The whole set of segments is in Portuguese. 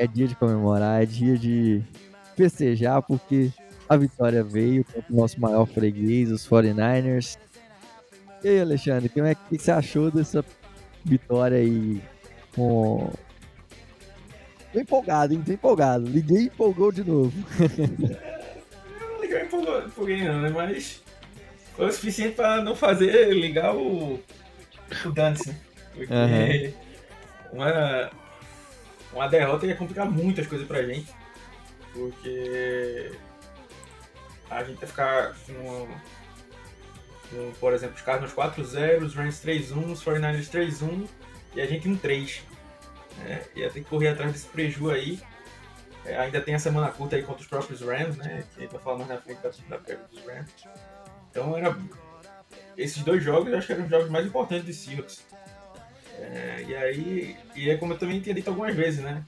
é dia de comemorar, é dia de festejar, porque a vitória veio contra o nosso maior freguês, os 49ers. E aí, Alexandre, como é que você achou dessa vitória aí? Com... Tô empolgado, hein? Tô empolgado. Liguei e empolgou de novo. Eu não liguei empolgou- empolguei não, né? Mas foi o suficiente pra não fazer ligar o, o dance, né? Porque Aham. uma, uma derrota ia complicar muitas coisas pra gente. Porque a gente ia ficar com, com, por exemplo, os Cardinals 4-0, os Rams 3-1, os 49ers 3-1 e a gente 1-3. Né? Ia ter que correr atrás desse preju aí. É, ainda tem a semana curta aí contra os próprios Rams, né? Que a gente vai falar mais na frente da, da dos Rams. Então era. Esses dois jogos eu acho que eram os jogos mais importantes de Seahawks. É, e aí. E é como eu também tinha dito algumas vezes, né?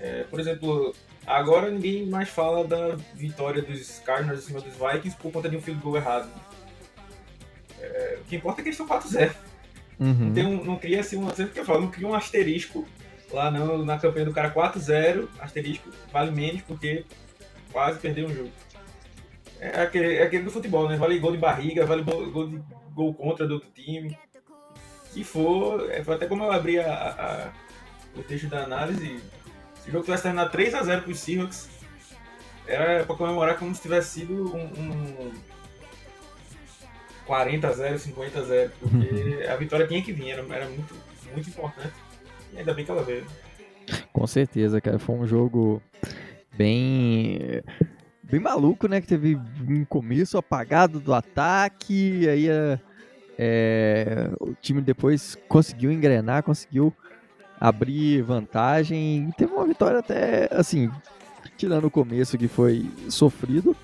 É, por exemplo, agora ninguém mais fala da vitória dos Cardinals em cima dos Vikings por conta de um field goal errado. É, o que importa é que eles estão 4-0. Uhum. Não, um, não cria assim, um, sempre que eu falo, não cria um asterisco lá no, na campanha do cara 4-0, asterisco vale menos porque quase perdeu um jogo. É aquele, é aquele do futebol, né? Vale gol de barriga, vale gol, gol de gol contra do outro time. Se for, é, foi até como eu abri a, a- a- o texto da análise, se o jogo tivesse terminado 3x0 pros Seahawks, era pra comemorar como se tivesse sido um, um 40x0, 50x0, porque a vitória tinha que vir, era, era muito, muito importante. E ainda bem que ela veio. Com certeza, cara. Foi um jogo bem. bem maluco, né? Que teve um começo apagado do ataque, aí é, é, o time depois conseguiu engrenar, conseguiu abrir vantagem e teve uma vitória até, assim, tirando o começo que foi sofrido,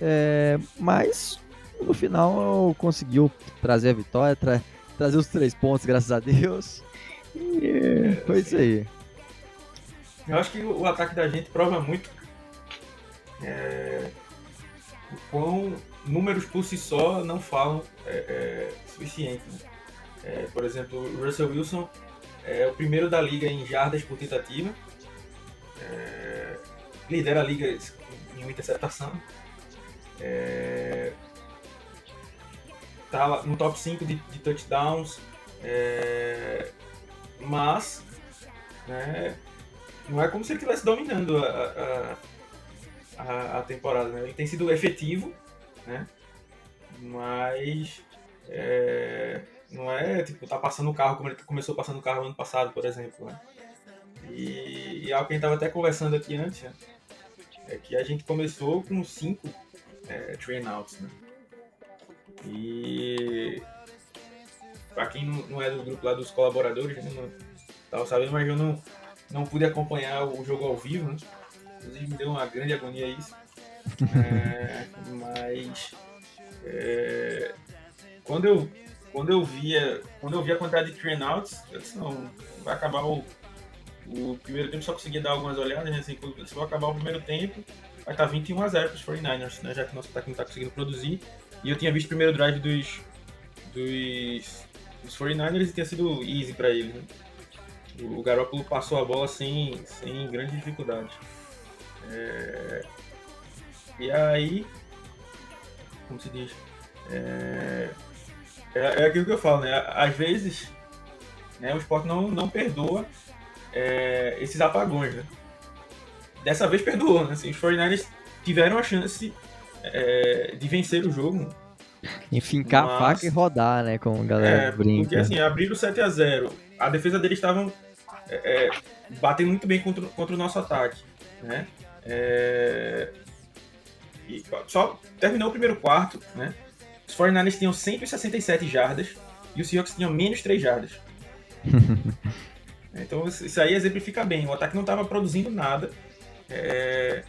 é, mas no final conseguiu trazer a vitória, tra- trazer os três pontos, graças a Deus. E foi isso aí. Eu acho que o ataque da gente prova muito é, o quão números por si só não falam é, é, suficiente. né? É, por exemplo, o Russell Wilson é o primeiro da liga em jardas por tentativa, é, lidera a liga em uma interceptação, é, tá lá no top 5 de, de touchdowns, é, mas né, não é como se ele estivesse dominando a, a, a, a temporada, né? Ele tem sido efetivo, né? Mas é, não é tipo tá passando o carro como ele começou passando o carro ano passado, por exemplo, né? E, e algo que a gente tava até conversando aqui antes, né? é que a gente começou com cinco é, train outs, né? E pra quem não, não é do grupo lá dos colaboradores, né? Não, tava sabendo, mas eu não, não pude acompanhar o jogo ao vivo, né? Inclusive me deu uma grande agonia isso. É, mas é, quando eu quando eu via quando eu via a quantidade de train outs, eu disse, não, vai acabar o, o primeiro tempo, só conseguia dar algumas olhadas, né? Assim, se for acabar o primeiro tempo, vai estar 21 a 0 para os 49ers, né? Já que nosso ataque não está conseguindo produzir. E eu tinha visto o primeiro drive dos, dos, dos 49ers e tinha sido easy para eles, né? O Garoppolo passou a bola sem, sem grande dificuldade. É, E aí, como se diz? É... é, é aquilo que eu falo, né? Às vezes, né, o esporte não, não perdoa é, esses apagões, né? Dessa vez perdoou, né? Assim, os 49ers tiveram a chance é, de vencer o jogo. Enfincar a Mas- faca e rodar, né? Como a galera É, brinca. porque assim, abriram 7 a 0 A defesa deles estavam é, é, batendo muito bem contra, contra o nosso ataque. Né? E só terminou o primeiro quarto, né? Os 49ers tinham 167 jardas e os Seahawks tinham menos 3 jardas. Então isso aí exemplifica bem. O ataque não estava produzindo nada. É,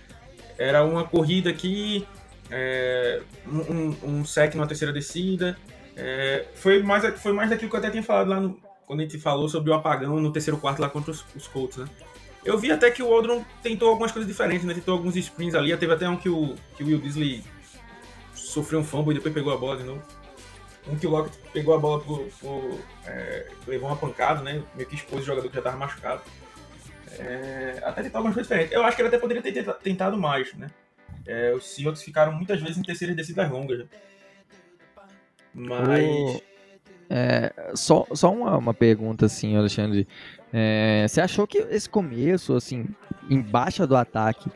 era uma corrida aqui, é, um, um, um sec numa terceira descida. É, foi, mais, foi mais daquilo que eu até tinha falado lá no, quando a gente falou sobre o apagão no terceiro quarto lá contra os, os Colts, né? Eu vi até que o Aldron tentou algumas coisas diferentes, né? Tentou alguns screens ali. Teve até um que o, que o Will Disley sofreu um fumble e depois pegou a bola de novo. Um que o Lockett pegou a bola por. é, levou uma pancada, né? Meio que expôs o jogador que já estava machucado. É, até tentar algumas coisas diferentes. Eu acho que ele até poderia ter tentado mais, né? É, os Seahawks ficaram muitas vezes em terceiras descidas longas. Né? Mas. O... É, só só uma, uma pergunta assim, Alexandre. É, você achou que esse começo, assim, embaixo do ataque,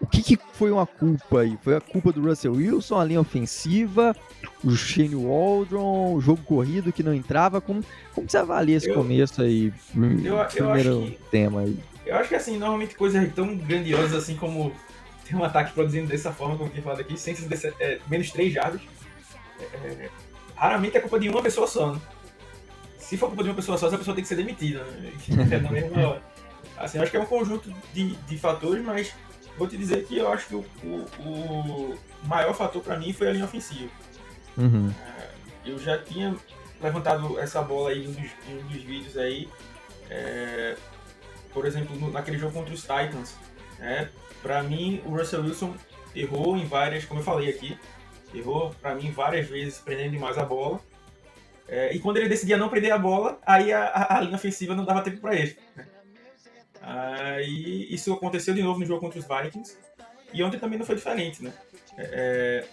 o que, que, foi uma culpa aí? Foi a culpa do Russell Wilson, a linha ofensiva, o Shane Waldron, o jogo corrido que não entrava? Como, como você avalia esse eu, começo aí? Eu, eu primeiro que, tema aí. Eu acho que assim, normalmente coisas tão grandiosas assim como ter um ataque produzindo dessa forma, como eu tinha falado aqui, sem é, menos 3 jardas, é, é, raramente é culpa de uma pessoa só, né? Se for culpa de uma pessoa só, essa pessoa tem que ser demitida, né? É mesma. Assim, acho que é um conjunto de, de fatores, mas vou te dizer que eu acho que o, o, o maior fator para mim foi a linha ofensiva. Uhum. É, eu já tinha levantado essa bola aí em um dos, em um dos vídeos aí, é, por exemplo, no, naquele jogo contra os Titans. É, para mim, o Russell Wilson errou em várias, como eu falei aqui, errou para mim várias vezes prendendo demais a bola. É, e quando ele decidia não prender a bola, aí a, a, linha ofensiva não dava tempo para ele. Né? Aí isso aconteceu de novo no jogo contra os Vikings. E ontem também não foi diferente, né? É,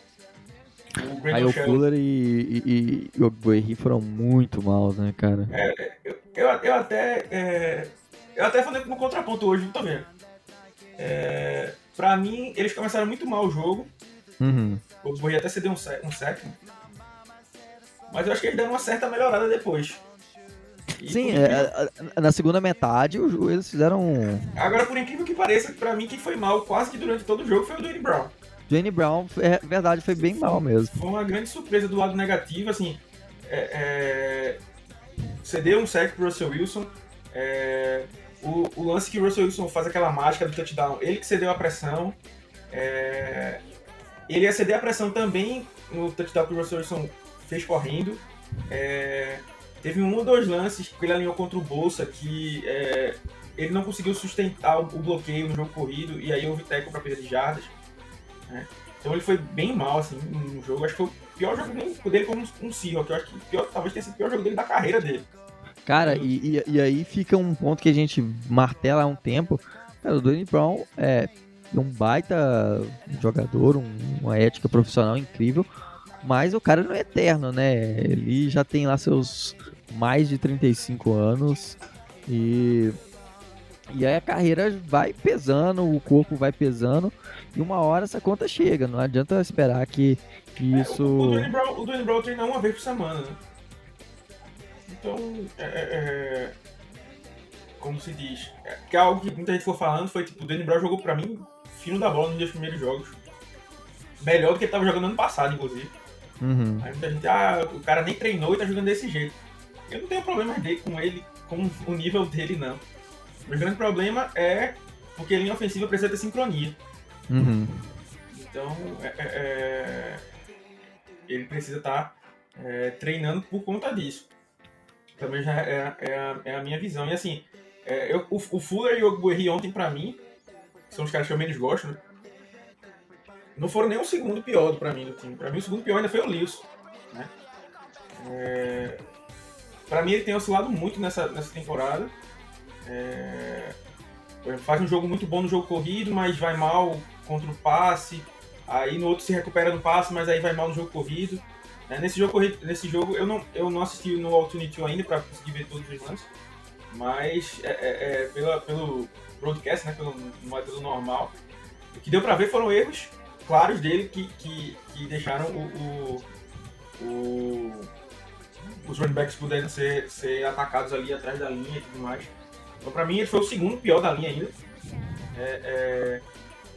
é o Aí o Fuller e, e, e o Guerri foram muito mal, né, cara? É, eu, eu, eu, até. É, eu até falei no contraponto hoje, não tô vendo. É, pra mim, eles começaram muito mal o jogo. Uhum. O Guerri até cedeu um, um sec. Mas eu acho que eles deram uma certa melhorada depois. Sim, é, na segunda metade eles fizeram. Agora, por incrível que pareça, pra mim quem foi mal quase que durante todo o jogo foi o Dwayne Brown. Dwayne Brown, é verdade, foi bem mal mesmo. Foi uma grande surpresa do lado negativo, assim. É, é, cedeu um sec pro Russell Wilson. É, o, o, lance que o Russell Wilson faz aquela mágica do touchdown, ele que cedeu a pressão. É, ele ia ceder a pressão também no touchdown que o Russell Wilson fez correndo. É, Teve um ou dois lances que ele alinhou contra o Bolsa que é, ele não conseguiu sustentar o bloqueio no jogo corrido e aí houve teco para perda de jardas. Né? Então ele foi bem mal assim no jogo. Acho que foi o pior jogo dele como um Seahawk. Eu acho que pior, talvez tenha sido o pior jogo dele da carreira dele. Cara, e, e, e, aí fica um ponto que a gente martela há um tempo. Cara, o Dwayne Brown é um baita jogador, um, uma ética profissional incrível, mas o cara não é eterno, né? Ele já tem lá seus mais de 35 anos e e aí a carreira vai pesando, o corpo vai pesando e uma hora essa conta chega. Não adianta esperar que, que é, isso. O, o Dwayne Brown, treina uma vez por semana, né? Então, é, é, é, como se diz, é, que é algo que muita gente for falando foi tipo, o Dwayne Brown jogou pra mim fino da bola nos dois primeiros jogos. Melhor do que ele tava jogando ano passado, inclusive. Uhum. Aí muita gente, ah, o cara nem treinou e tá jogando desse jeito. Eu não tenho problema dele com ele, com o nível dele, não. O grande problema é porque a linha ofensiva precisa ter sincronia. Uhum. Então, é, é, é ele precisa estar tá, é, treinando por conta disso. Também já é, é, a, é a, minha visão. E assim, eu, o, o, Fuller e o Guerri ontem, pra mim, são os caras que eu menos gosto, né? Não foram nem o segundo pior pra mim do time. Pra mim, o segundo pior ainda foi o Lewis. Né? É, para mim ele tem oscilado muito nessa, nessa temporada. É... Faz um jogo muito bom no jogo corrido, mas vai mal contra o passe. Aí no outro se recupera no passe, mas aí vai mal no jogo corrido. É, nesse jogo corrido, nesse jogo eu não, eu não assisti no Altitude ainda para conseguir ver todos os lances. Mas é, é, é, pela, pelo broadcast, né, pelo, pelo normal, o que deu para ver foram erros claros dele que, que, que deixaram o, o, o os running backs puderem ser, ser atacados ali atrás da linha e tudo mais. Então, pra mim, ele foi o segundo pior da linha ainda. É, é,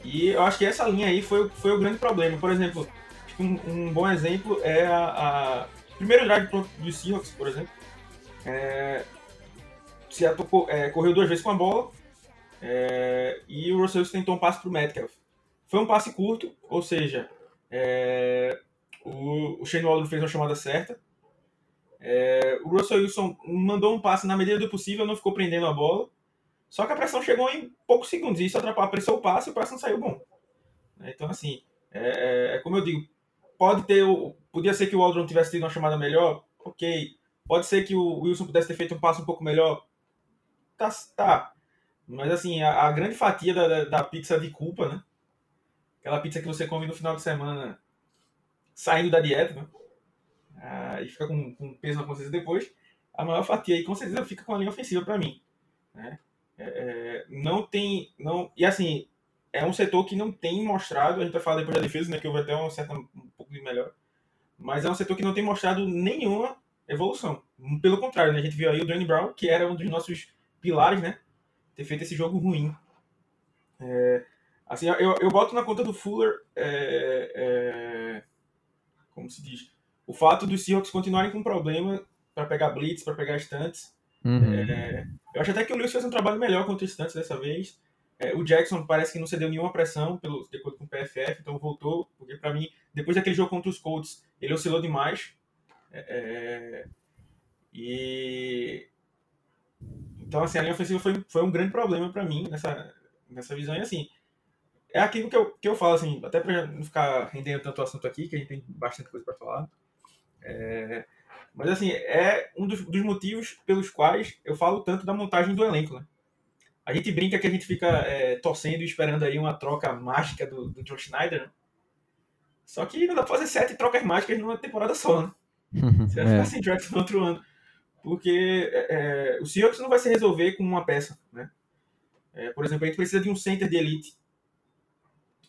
e eu acho que essa linha aí foi, foi o grande problema. Por exemplo, um, um bom exemplo é a, a primeiro drive do Seahawks, por exemplo. É, Seattle é, correu duas vezes com a bola, É, e o Russell tentou um passe para o Metcalf. Foi um passe curto, ou seja, é, o, o Shane Waldron fez uma chamada certa. É, o Russell Wilson mandou um passe na medida do possível, não ficou prendendo a bola. Só que a pressão chegou em poucos segundos e isso atrapalhou, apressou o passe e o passe não saiu bom. Então, assim, é, é, como eu digo, pode ter. Podia ser que o Waldron tivesse tido uma chamada melhor, ok. Pode ser que o Wilson pudesse ter feito um passe um pouco melhor. Tá. tá. Mas assim, a, a grande fatia da, da, da, pizza de culpa, né? Aquela pizza que você come no final de semana saindo da dieta, né? Ah, e fica com, com peso na consciência depois. A maior fatia aí com certeza fica com a linha ofensiva para mim. Né? É, é, não tem. Não, e assim, é um setor que não tem mostrado, a gente vai falar depois da defesa, né, que houve até uma certa, um pouco de melhor, mas é um setor que não tem mostrado nenhuma evolução. Pelo contrário, né, a gente viu aí o Danny Brown, que era um dos nossos pilares, né, ter feito esse jogo ruim. É, assim, eu, eu boto na conta do Fuller, é, é, como se diz, o fato dos Seahawks continuarem com problema para pegar blitz, para pegar stunts. Uhum. É, eu acho até que o Lewis fez um trabalho melhor contra stunts dessa vez. É, o Jackson parece que não cedeu nenhuma pressão, pelo, de acordo com o PFF, então voltou, porque para mim, depois daquele jogo contra os Colts, ele oscilou demais. É, é, e. Então, assim, a linha ofensiva foi, foi um grande problema para mim nessa, nessa visão. E, assim, é aquilo que eu, que eu falo, assim, até para não ficar rendendo tanto assunto aqui, que a gente tem bastante coisa para falar. É, mas, assim, é um dos, dos motivos pelos quais eu falo tanto da montagem do elenco, né? A gente brinca que a gente fica é, torcendo e esperando aí uma troca mágica do, do John Schneider, né? Só que não dá pra fazer sete trocas mágicas numa temporada só, né? Você vai ficar é. sem draft no outro ano. Porque é, é, o Seahawks não vai se resolver com uma peça, né? É, por exemplo, a gente precisa de um center de elite.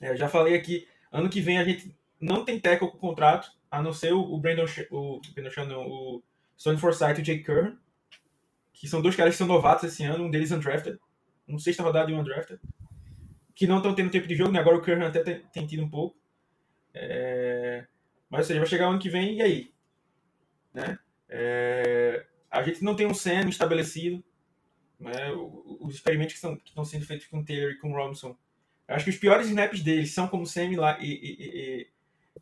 É, já falei aqui, ano que vem a gente não tem tackle com contrato, a não ser o, Brandon, o, Brandon o Stone Forsythe e o Jake Curran, que são dois caras que são novatos esse ano, um deles undrafted um sexta rodada e um undrafted, que não estão tendo tempo de jogo, né? Agora o Curran até tem, tem tido um pouco. É... Mas, ou seja, vai chegar ano que vem e aí? Né? É... A gente não tem um SEM estabelecido. Né? Os experimentos que, que estão sendo feitos com o Taylor e com o Robinson. Acho que os piores snaps deles são como SEM lá e, e,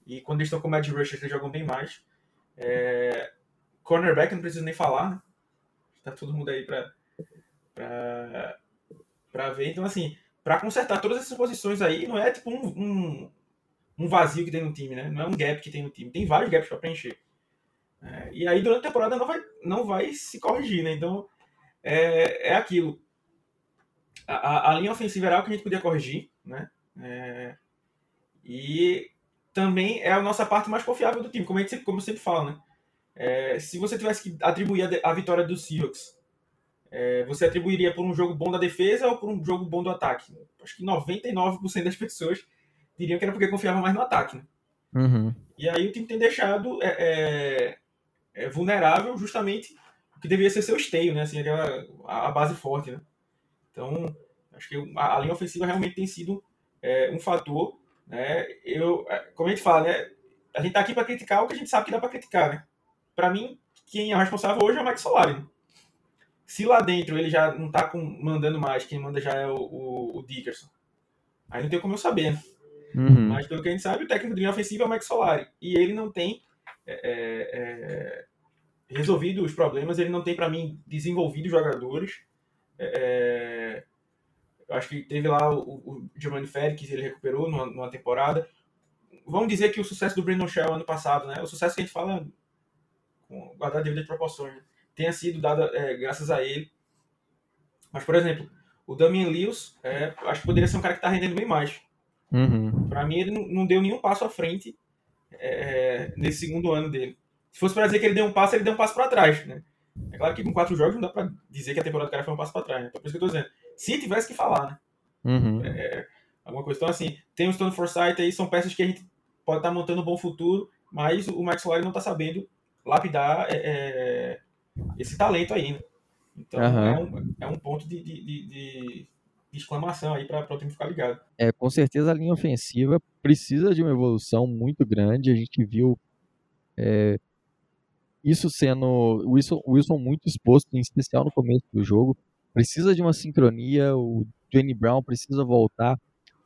e, e, quando eles estão com edge rushers eles jogam bem mais. É... Cornerback não preciso nem falar, né? Tá todo mundo aí para para ver. Então, assim, para consertar todas essas posições aí, não é tipo um, um, um, vazio que tem no time, né? Não é um gap que tem no time. Tem vários gaps para preencher. É, e aí, durante a temporada, não vai, não vai se corrigir, né? Então, é, é aquilo. A, a, a linha ofensiva era algo que a gente podia corrigir, né? É, e também é a nossa parte mais confiável do time, como, a gente, como eu sempre falo, né? É, se você tivesse que atribuir a, a vitória dos Seahawks é, você atribuiria por um jogo bom da defesa ou por um jogo bom do ataque? Acho que 99% das pessoas diriam que era porque confiavam mais no ataque. Né? Uhum. E aí o time tem deixado é, é, é, vulnerável justamente o que deveria ser seu esteio, né? Assim, aquela, a, a base forte. Né? Então, acho que a, linha ofensiva realmente tem sido é, um fator. Né? Eu, é, como a gente fala, né? a gente tá aqui para criticar o que a gente sabe que dá para criticar. Né? Para mim, quem é responsável hoje é o Mike Solari. Né? Se lá dentro ele já não tá com, mandando mais, quem manda já é o, o, o Dickerson. Aí não tem como eu saber, né? Uhum. Mas pelo que a gente sabe, o técnico de linha ofensiva é o Mike Solari. E ele não tem é, é, é resolvido os problemas, ele não tem, para mim, desenvolvido os jogadores. É, é, eu acho que teve lá o, o Giovanni que ele recuperou numa, numa, temporada. Vamos dizer que o sucesso do Brandon Shell ano passado, né? O sucesso que a gente fala com guardar devido de proporções. Né? tenha sido dada é, graças a ele. Mas, por exemplo, o Damian Lewis, é, acho que poderia ser um cara que está rendendo bem mais. Uhum. Para mim, ele não, não, deu nenhum passo à frente é, nesse segundo ano dele. Se fosse para dizer que ele deu um passo, ele deu um passo para trás. Né? É claro que com quatro jogos não dá para dizer que a temporada do cara foi um passo para trás. Né? Então, por isso que eu estou dizendo. Se tivesse que falar, né? Uhum. É, alguma questão assim. Tem o Stone Forsythe aí, são peças que a gente pode estar tá montando um bom futuro, mas o Max Solari não está sabendo lapidar é, é esse talento aí, né? Então uhum. é, um, é um ponto de, de, de, de exclamação aí para o time ficar ligado. É, com certeza a linha ofensiva precisa de uma evolução muito grande. A gente viu é, isso sendo o Wilson, Wilson muito exposto, em especial no começo do jogo. Precisa de uma sincronia. O Dwayne Brown precisa voltar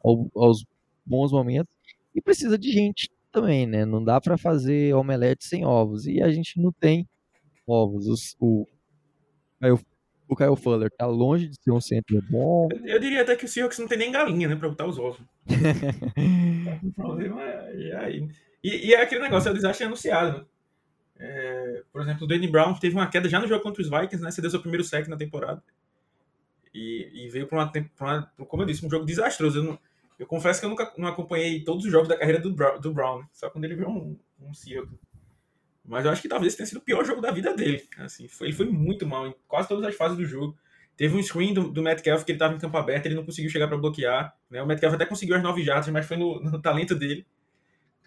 ao, aos bons momentos e precisa de gente também, né? Não dá para fazer omelete sem ovos e a gente não tem ovos. Os, o, o Kyle Fuller tá longe de ser um centro bom. Eu, eu diria até que o Seahawks não tem nem galinha, né, pra botar os ovos. o problema é, é aí. E, e, é aquele negócio, é o desastre anunciado, né? É, por exemplo, o Danny Brown teve uma queda já no jogo contra os Vikings, né? Cedeu seu primeiro sec na temporada. E, e veio para uma, uma, como eu disse, um jogo desastroso. Eu, não, eu, confesso que eu nunca não acompanhei todos os jogos da carreira do, Brown, do Brown né? só quando ele viu um, um. Mas eu acho que talvez tenha sido o pior jogo da vida dele. Assim, foi, ele foi muito mal em quase todas as fases do jogo. Teve um screen do, do Metcalf que ele estava em campo aberto, ele não conseguiu chegar para bloquear. Né? O Metcalf até conseguiu as nove jardas, mas foi no, no talento dele.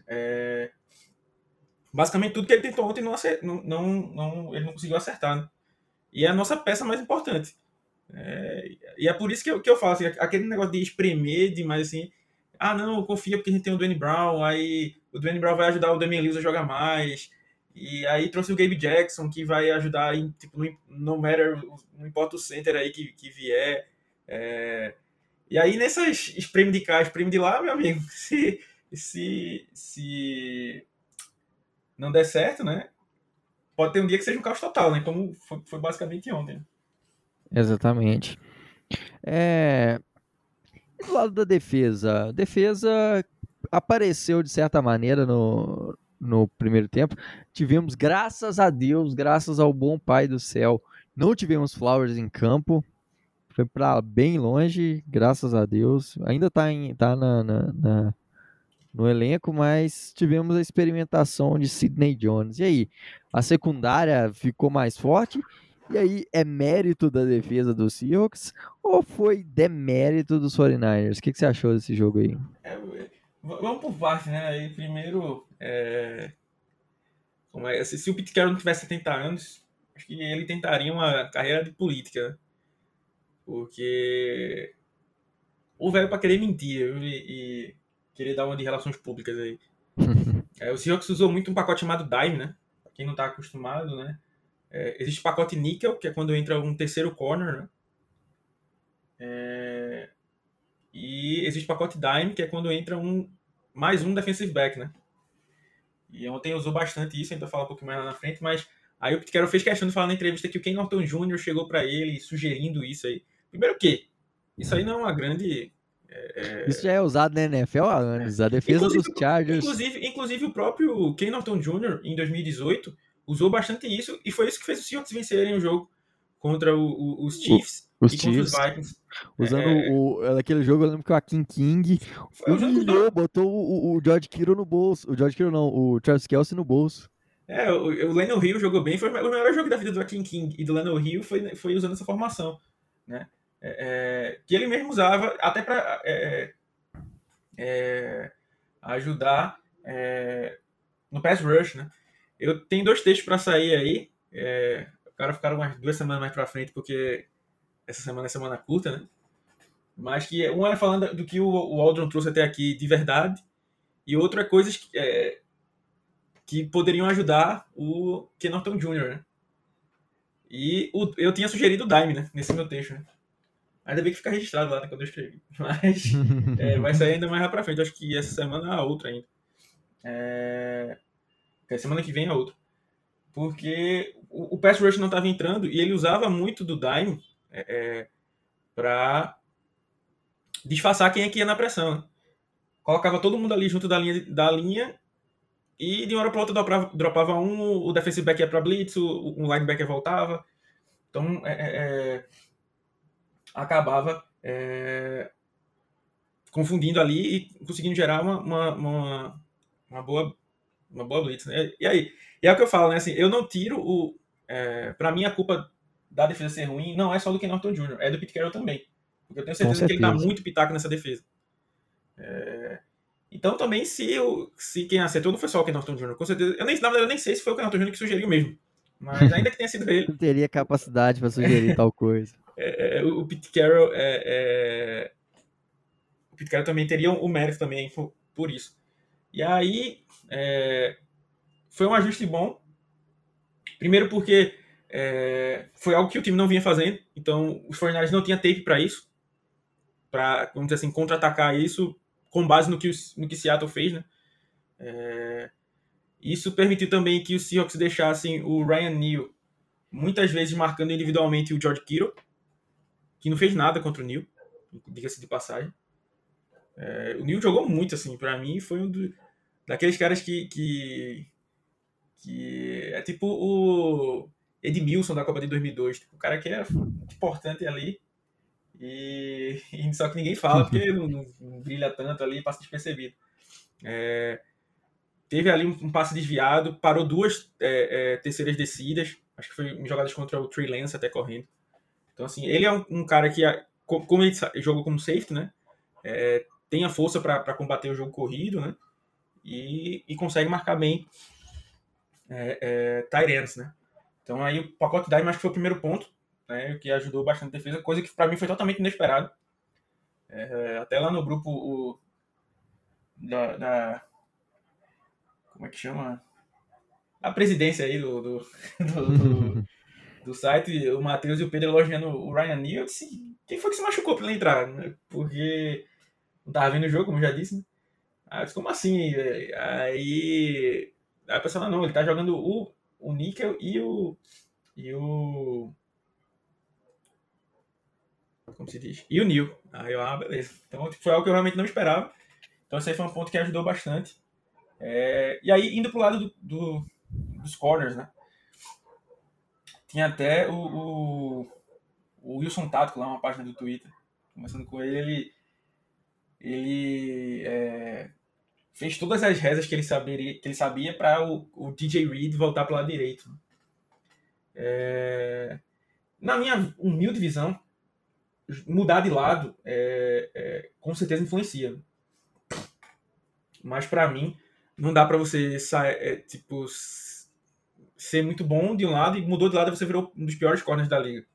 É... Basicamente tudo que ele tentou ontem não, não, não, não, ele não conseguiu acertar. Né? E é a nossa peça mais importante. É... E é por isso que eu, que eu falo, assim, aquele negócio de espremer demais assim. Ah, não, confia porque a gente tem o Dwayne Brown, aí o Dwayne Brown vai ajudar o Damian Lewis a jogar mais. E aí trouxe o Gabe Jackson, que vai ajudar em, tipo, no, no matter, não importa o center aí que, que vier. É... E aí nessas espreme de cá, espreme de lá, meu amigo, se, se, se não der certo, né? Pode ter um dia que seja um caos total, né? Como foi, foi basicamente ontem. Exatamente. É... Do lado da defesa, defesa apareceu de certa maneira no, no primeiro tempo. Tivemos, graças a Deus, graças ao bom Pai do céu, não tivemos Flowers em campo. Foi para bem longe, graças a Deus. Ainda está tá na, na, na, no elenco, mas tivemos a experimentação de Sidney Jones. E aí, a secundária ficou mais forte? E aí, é mérito da defesa dos Seahawks ou foi demérito dos 49ers? O que, que você achou desse jogo aí? É, Vamos por parte, né? Aí, primeiro, é... É? Se, se o Pete Carroll não tivesse 70 anos, acho que ele tentaria uma carreira de política. Né? Porque o velho para querer mentir e, e, querer dar uma de relações públicas aí. é, o Seahawks usou muito um pacote chamado Dime, né? Pra quem não tá acostumado, né? É, existe pacote Nickel, que é quando entra um terceiro corner, né? É, e existe pacote Dime, que é quando entra um mais um defensive back, né? E ontem usou bastante isso, a gente vai falar um pouquinho mais lá na frente, mas aí o Pitcairn fez questão de falar na entrevista que o Ken Norton Jr. chegou para ele sugerindo isso aí. Primeiro o quê? Isso aí não é uma grande... É... Isso já é usado na NFL há anos, a defesa inclusive, dos Chargers... Inclusive, inclusive o próprio Ken Norton Jr., em 2018, usou bastante isso, e foi isso que fez os Seahawks vencerem o jogo contra o, o, os Chiefs. Os Chiefs. Usando é... o, aquele jogo, eu lembro que o Akin King humilhou, botou o, o George Kittle no bolso. O George Kittle não, o Charles Kelsey no bolso. É, o, o Leno Hill jogou bem, foi o melhor jogo da vida do Akin King e do Leno Hill foi, foi usando essa formação, né? É, é, que ele mesmo usava até para é, é, ajudar é, no pass rush, né? Eu tenho dois textos para sair aí, é, o cara ficaram umas duas semanas mais para frente porque essa semana é semana curta, né? Mas que um é falando do que o, o Aldron trouxe até aqui de verdade, e outro é coisas que, é, que poderiam ajudar o Ken Norton Jr., né? E o, eu tinha sugerido o Dime, né? Nesse meu texto, né? Ainda bem que fica registrado lá né, quando eu escrevi. Mas é, vai sair ainda mais lá pra frente. Acho que essa semana a outra ainda. É... Semana que vem a outra. Porque o, o Pass Rush não estava entrando e ele usava muito do Dime é, é para disfarçar quem é que ia na pressão. Colocava todo mundo ali junto da linha, da linha e de uma hora para outra dropava, dropava, um, o defensive back ia para blitz, o, linebacker voltava. Então, é, é, é acabava é, confundindo ali e conseguindo gerar uma, uma, uma, uma boa uma boa blitz. Né? E aí, e é o que eu falo, né? Assim, eu não tiro o. É, para mim, a culpa da defesa ser ruim não é só do Ken Norton Jr., é do Pete Carroll também. Porque eu tenho certeza, certeza. que ele dá muito pitaco nessa defesa. É... Então também, se, o, se quem acertou não foi só o Ken Norton Jr., com certeza. Eu nem, na verdade, eu nem sei se foi o Ken Norton Jr. que sugeriu mesmo. Mas ainda que tenha sido ele. Não teria capacidade para sugerir tal coisa. É, é, o Pete Carroll é, é, o Pete Carroll também teria o mérito também por, por isso. E aí é, foi um ajuste bom. Primeiro porque é, foi algo que o time não vinha fazendo, então os 49 não tinha tape para isso. para vamos dizer assim, contra-atacar isso com base no que, no que Seattle fez, né? É, isso permitiu também que os Seahawks deixassem o Ryan Neal muitas vezes marcando individualmente o George Kittle, que não fez nada contra o Neal, diga-se de passagem. É, o Neal jogou muito, assim, para mim foi um do, daqueles caras que, que, que é tipo o Edmilson da Copa de 2002, tipo, o cara que é importante ali, e, e só que ninguém fala porque não, não, não, brilha tanto ali, passa despercebido. É, teve ali um, um, passe desviado, parou duas é, é, terceiras descidas, acho que foi em jogadas contra o Trey Lance até correndo. Então, assim, ele é um, um cara que, como ele jogou como safety, né, é, tem a força para combater o jogo corrido, né, e, e consegue marcar bem é, é, Tyrants, né. Então, aí o pacote Dime acho que foi o primeiro ponto, né, que ajudou bastante a defesa, coisa que para mim foi totalmente inesperado. É, até lá no grupo o, da, da, Como é que chama? A presidência aí do, do, do, do, do site, o Matheus e o Pedro elogiando o Ryan Neal. Quem foi que se machucou para ele entrar? Porque não tava vendo o jogo, como já disse. Né? Aí eu disse, como assim? Aí, aí a pessoa, não, ele tá jogando o, o Níquel e o. E o como se diz. E o Neil. Aí eu, ah, beleza. Então tipo, foi algo que eu realmente não esperava. Então esse aí foi um ponto que ajudou bastante. É, e aí, indo pro lado do, do, dos corners, né? Tinha até o, o, o Wilson Tático lá, uma página do Twitter. Começando com ele, ele, ele é, fez todas as rezas que ele, saberia, que ele sabia para o, o DJ Reed voltar para o lado direito. É, na minha humilde visão, mudar de lado é, é, com certeza influencia. Mas para mim, não dá para você sair, é, tipo, ser muito bom de um lado e mudou de lado e você virou um dos piores corners da liga.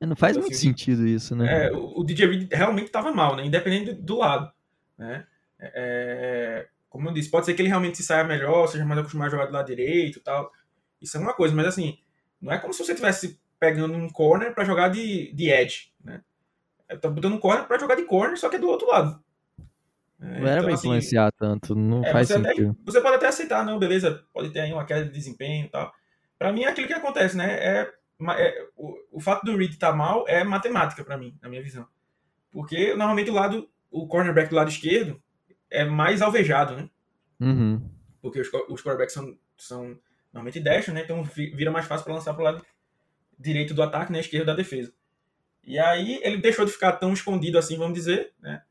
É, não faz então, muito assim, sentido isso, né? É, o, o DJ Reed realmente estava mal, né? Independente do, do lado. Né? É, é, como eu disse, pode ser que ele realmente se saia melhor, seja mais acostumado a jogar do lado direito e tal. Isso é uma coisa, mas assim, não é como se você tivesse pegando um corner para jogar de, de edge, né? Tá botando um corner para jogar de corner, só que é do outro lado. É, não era então, pra assim, influenciar assim, tanto, não é, faz você sentido. Até, você pode até aceitar, não, beleza, pode ter aí uma queda de desempenho e tal. Pra mim é aquilo que acontece, né? É, é o, o, fato do Reed estar tá mal é matemática para mim, na minha visão. Porque normalmente o lado, o cornerback do lado esquerdo é mais alvejado, né? Uhum. Porque os, os quarterbacks são, são normalmente destros, né? Então vira mais fácil para lançar pro lado direito do ataque, né? Esquerdo da defesa. E aí ele deixou de ficar tão escondido assim, vamos dizer, né?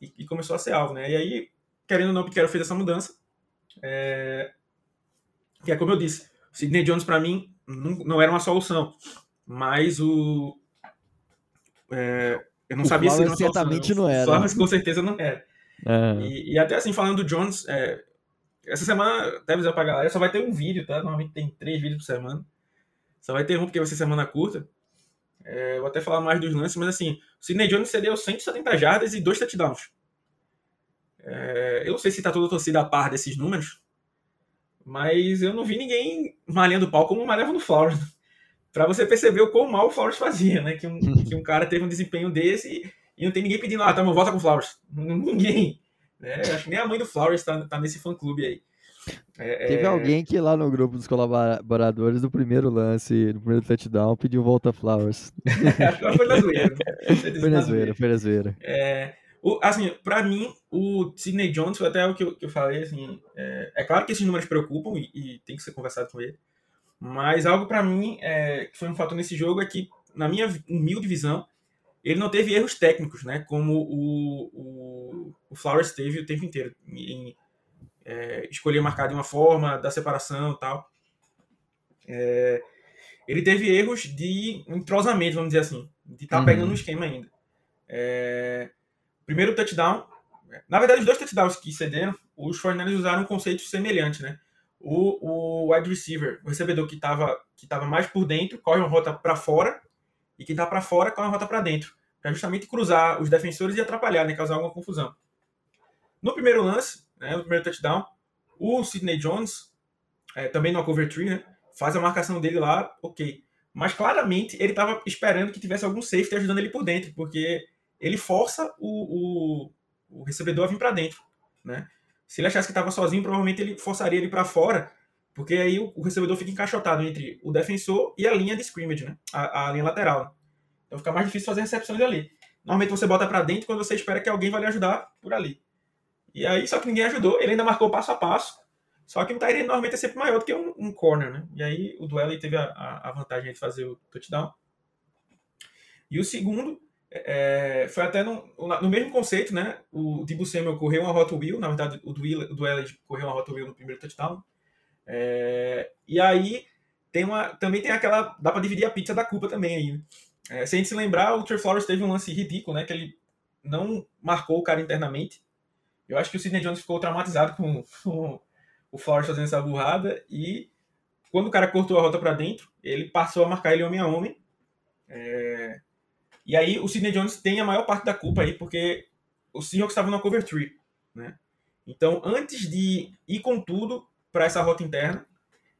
E, e começou a ser alvo, né? E aí, querendo ou não, Piquero fez essa mudança. É... Que é como eu disse, o Sidney Jones para mim não, não, era uma solução, mas o é... eu não o sabia se era uma certamente solução. não era. Flowers com certeza não era. É. E, e, até assim falando do Jones, é... essa semana deve avisar pra galera, só vai ter um vídeo, tá? Normalmente tem três vídeos por semana. Só vai ter um porque vai ser semana curta. É, vou até falar mais dos lances, mas assim, o Sidney Jones cedeu 170 jardas e dois touchdowns. É, eu não sei se está toda a torcida a par desses números, mas eu não vi ninguém malhando o pau como malhava no Flowers. para você perceber o quão mal o Flowers fazia, né? Que um, que um cara teve um desempenho desse e, não tem ninguém pedindo, ah, tá, mas volta com o Flowers. Ninguém. Né? Acho que nem a mãe do Flowers tá, tá nesse fã-clube aí. É, Teve é... alguém que lá no grupo dos colaboradores do primeiro lance, do primeiro touchdown, pediu volta Flowers. Acho que foi na zoeira. foi na zoeira, foi na zoeira. É, o, assim, pra mim, o Sidney Jones foi até o que eu, que eu falei, assim, é, é, claro que esses números preocupam e, e, tem que ser conversado com ele, mas algo para mim é, que foi um fator nesse jogo é que, na minha humilde visão, ele não teve erros técnicos, né, como o, o, o Flowers teve o tempo inteiro, em, é, escolher marcar de uma forma, da separação e tal. É, ele teve erros de entrosamento, vamos dizer assim, de estar tá uhum. pegando o esquema ainda. É, primeiro touchdown, na verdade, os dois touchdowns que cederam, os Fornells usaram um conceito semelhante, né? O, o wide receiver, o recebedor que estava que tava mais por dentro, corre uma rota para fora, e quem está para fora corre uma rota para dentro, para justamente cruzar os defensores e atrapalhar, né, causar alguma confusão. No primeiro lance, né, no primeiro touchdown. O Sidney Jones, é, também no cover tree, né, faz a marcação dele lá, ok. Mas claramente ele estava esperando que tivesse algum safety ajudando ele por dentro, porque ele força o, o, o recebedor a vir para dentro, né? Se ele achasse que estava sozinho, provavelmente ele forçaria ele para fora, porque aí o, o, recebedor fica encaixotado entre o defensor e a linha de scrimmage, né? A, a linha lateral. Então fica mais difícil fazer recepções ali. Normalmente você bota para dentro quando você espera que alguém vai lhe ajudar por ali. E aí, só que ninguém ajudou, ele ainda marcou passo a passo. Só que um Tyrene normalmente é sempre maior do que um, um corner, né? E aí o duelo teve a, a, vantagem de fazer o touchdown. E o segundo é, foi até no, no, mesmo conceito, né? O Dibu Samuel correu uma Hot Wheel, na verdade o duelo correu uma Hot Wheel no primeiro touchdown. É, e aí tem uma, também tem aquela, dá para dividir a pizza da culpa também aí. Né? É, se a gente se lembrar, o Trey Flowers teve um lance ridículo, né? Que ele não marcou o cara internamente. Eu acho que o Sidney Jones ficou traumatizado com, com o Flowers fazendo essa burrada e quando o cara cortou a rota para dentro, ele passou a marcar ele homem a homem. É... E aí o Sidney Jones tem a maior parte da culpa aí, porque o Seahawks estava na cover 3, né? Então, antes de ir com tudo para essa rota interna,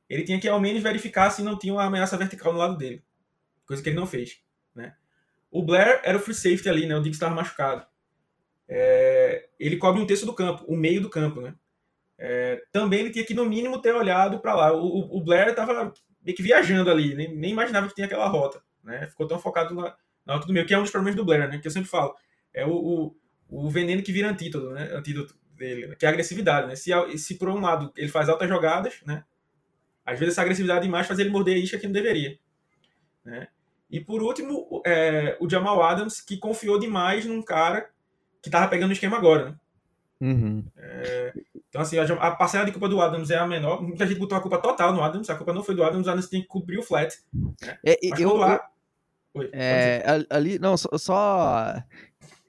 ele tinha que ao menos verificar se não tinha uma ameaça vertical no lado dele. Coisa que ele não fez, né? O Blair era o free safety ali, né? O Dick estava machucado. É... Ele cobre um terço do campo, o meio do campo, né? É, também ele tinha que, no mínimo, ter olhado para lá. O, o Blair estava meio que viajando ali, nem, nem, imaginava que tinha aquela rota. Né? Ficou tão focado na, na rota do meio, que é um dos problemas do Blair, né? que eu sempre falo. É o, o, o veneno que vira antídoto, né? antídoto dele, que é a agressividade. Né? Se, se por um lado ele faz altas jogadas, né? às vezes essa agressividade demais faz ele morder a isca que não deveria. Né? E por último, é, o Jamal Adams, que confiou demais num cara que estava pegando o esquema agora. Né? Uhum. É, então, assim, a, parcela de culpa do Adams é a menor. Muita gente botou a culpa total no Adams, a culpa não foi do Adams, o Adams tem que cobrir o flat. Né? É, eu, eu, Oi, é, ali, não, só, só,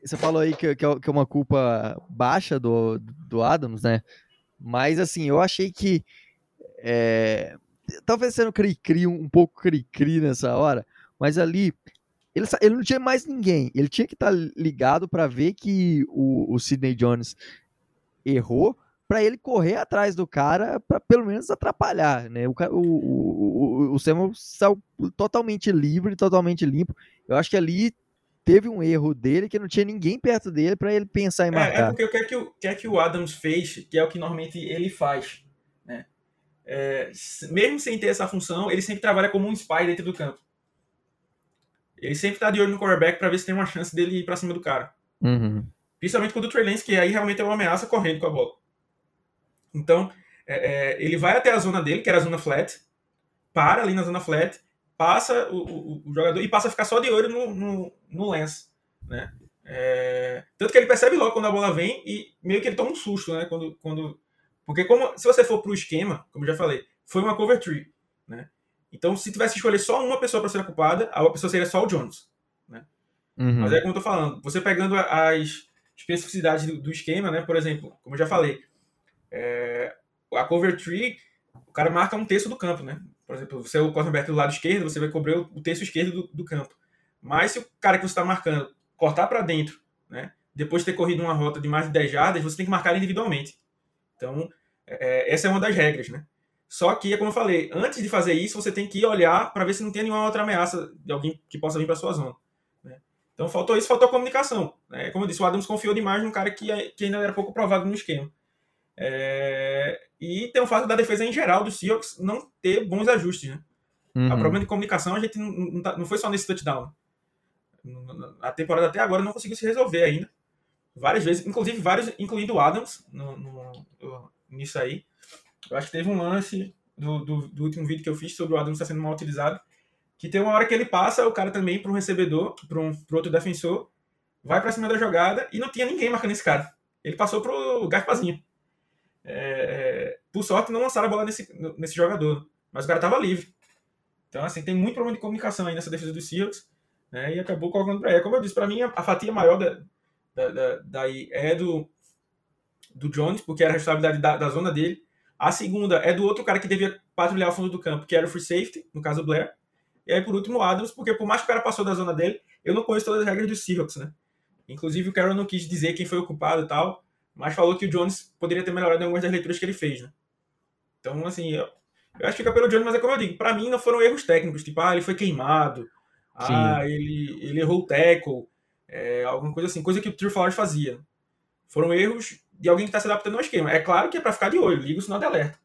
Você falou aí que, que é, é uma culpa baixa do, do Adams, né? Mas, assim, eu achei que. É, talvez sendo cri-cri, um pouco cri-cri nessa hora, mas ali ele, ele não tinha mais ninguém. Ele tinha que estar tá ligado para ver que o, o Sidney Jones errou para ele correr atrás do cara para pelo menos atrapalhar, né? O, o, o, o Samuel saiu totalmente livre, totalmente limpo. Eu acho que ali teve um erro dele que não tinha ninguém perto dele para ele pensar em marcar. É, é porque o que é que o, que é que o Adams fez, que é o que normalmente ele faz, né? É, mesmo sem ter essa função, ele sempre trabalha como um spy dentro do campo. Ele sempre tá de olho no quarterback para ver se tem uma chance dele ir para cima do cara. Uhum. Principalmente com o Trey Lance, que aí realmente é uma ameaça correndo com a bola. Então, é, é, ele vai até a zona dele, que era a zona flat, para ali na zona flat, passa o, o, o jogador e passa a ficar só de olho no, no, no lance, né? É, tanto que ele percebe logo quando a bola vem e meio que ele toma um susto, né? Quando, quando, porque como, se você for para o esquema, como eu já falei, foi uma cover tree, né? Então, se tivesse que escolher só uma pessoa para ser culpada, a pessoa seria só o Jones. Né? Uhum. Mas é como eu tô falando, você pegando as especificidades do, do esquema, né? Por exemplo, como eu já falei, é, a cover tree, o cara marca um terço do campo, né? Por exemplo, você é o quarterback do lado esquerdo, você vai cobrir o terço esquerdo do, do campo. Mas se o cara que você está marcando cortar para dentro, né? Depois de ter corrido uma rota de mais de 10 jardas, você tem que marcar individualmente. Então, é, essa é uma das regras, né? Só que, como eu falei, antes de fazer isso, você tem que olhar para ver se não tem nenhuma outra ameaça de alguém que possa vir para sua zona. Né? Então, faltou isso, faltou comunicação. Né? Como eu disse, o Adams confiou demais num cara que, que ainda era pouco provado no esquema. É... E tem o fato da defesa em geral do Seahawks não ter bons ajustes. Né? Uhum. O problema de comunicação a gente não, não, tá, não foi só nesse touchdown. A temporada até agora não conseguiu se resolver ainda. Várias vezes, inclusive vários, incluindo o Adams no, no, nisso aí. Eu acho que teve um lance do, do, do último vídeo que eu fiz sobre o Adams estar sendo mal utilizado, que tem uma hora que ele passa o cara também para um recebedor, para um pro outro defensor, vai para cima da jogada e não tinha ninguém marcando esse cara. Ele passou pro Gaspazinho. É, é, por sorte, não lançaram a bola nesse, nesse jogador, mas o cara estava livre. Então, assim, tem muito problema de comunicação aí nessa defesa dos Seahawks, né, e acabou colocando para ele. Como eu disse, para mim, a, fatia maior da, da, da, daí é do, do Jones, porque era a responsabilidade da, da zona dele. A segunda é do outro cara que devia patrulhar o fundo do campo, que era o free safety, no caso o Blair. E aí, por último, o Adams, porque por mais que o cara passou da zona dele, eu não conheço todas as regras dos Seahawks, né? Inclusive, o Carroll não quis dizer quem foi o culpado e tal, mas falou que o Jones poderia ter melhorado em algumas das leituras que ele fez, né? Então, assim, eu, eu acho que fica pelo Jones, mas é como eu digo, pra mim não foram erros técnicos, tipo, ah, ele foi queimado, Sim. ah, ele, ele errou o tackle. É, alguma coisa assim, coisa que o True Flowers fazia. Foram erros de alguém que está se adaptando ao esquema. É claro que é para ficar de olho, liga o sinal de alerta.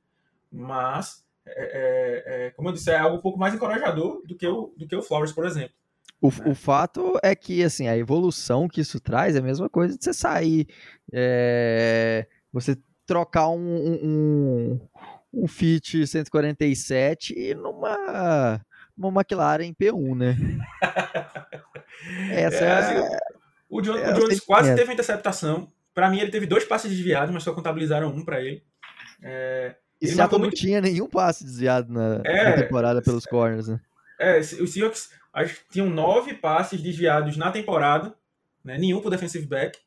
Mas, é, é, é, como eu disse, é algo um pouco mais encorajador do que o, do que o Flowers, por exemplo. O, o fato é que, assim, a evolução que isso traz é a mesma coisa de você sair, é, você trocar um, um, um Fit 147 numa, numa McLaren P1, né? Essa é, é assim, o, John, é o Jones quase teve interceptação. Para mim, ele teve dois passes desviados, mas só contabilizaram um para ele. É, e ele Seattle não muito... tinha nenhum passe desviado na, é, na temporada pelos corners, né? É, os Seahawks acho que tinham nove passes desviados na temporada, né? nenhum pro defensive back.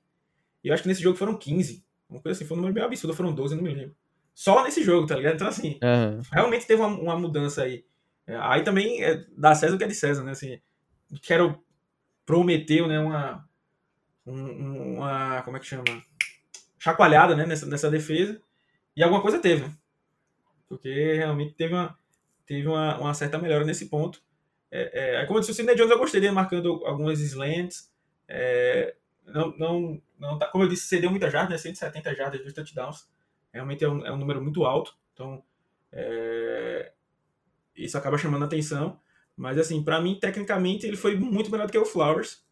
E eu acho que nesse jogo foram 15. Uma coisa assim, foi um número bem absurdo, foram 12, não me lembro. Só nesse jogo, tá ligado? Então, assim, uhum. realmente teve uma, uma, mudança aí. É, aí também é da César o que é de César, né? Assim, quero prometeu, né, uma, uma, como é que chama? Chacoalhada, né, nessa, nessa defesa. E alguma coisa teve. Porque realmente teve uma, teve uma, uma certa melhora nesse ponto. É, é, como eu disse, o Sidney Jones eu gostei dele marcando algumas slants. É, não, não, não tá, como eu disse, cedeu muita jardas, né, 170 jardas de touchdowns. Realmente é um, é um número muito alto. Então, é, isso acaba chamando atenção. Mas, assim, para mim, tecnicamente, ele foi muito melhor do que o Flowers.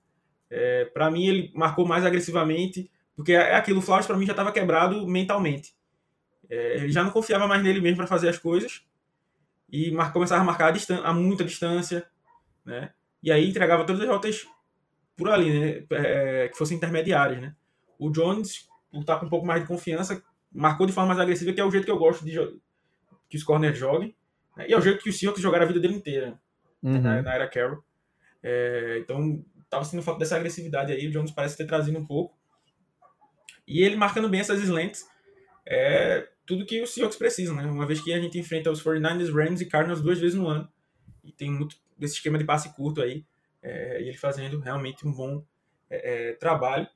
É, para mim, ele marcou mais agressivamente, porque é, aquilo, o Flowers para mim já estava quebrado mentalmente. É, ele já não confiava mais nele mesmo para fazer as coisas e mar, começava a marcar a, a muita distância, né? E aí entregava todas as rotas por ali, né? É, que fossem intermediárias, né? O Jones, por estar com um pouco mais de confiança, marcou de forma mais agressiva, que é o jeito que eu gosto de que os corners joguem. Né? E é o jeito que o Seahawks jogaram a vida dele inteira uhum. na, na, era Carroll. É, então, tava sentindo falta dessa agressividade aí. O Jones parece ter trazido um pouco. E ele marcando bem essas slants. É tudo que os Seahawks precisam, né? Uma vez que a gente enfrenta os 49ers, Rams e Cardinals duas vezes no ano. E tem muito desse esquema de passe curto aí. É, e ele fazendo realmente um bom é, é trabalho.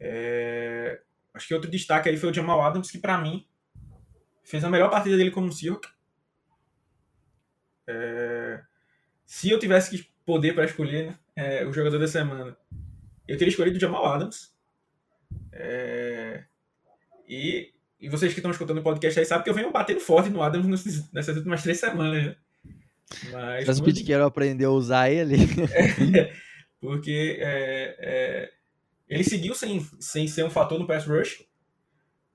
É, acho que outro destaque aí foi o Jamal Adams, que para mim fez a melhor partida dele como Seahawk. É, se eu tivesse que poder para escolher né, o jogador da semana, eu teria escolhido o Jamal Adams. E, e vocês que estão escutando o podcast aí sabem que eu venho batendo forte no Adams nessas, últimas três semanas. Mas. Mas que quero aprender a usar ele. Porque é, é, ele seguiu sem, sem ser um fator no pass rush.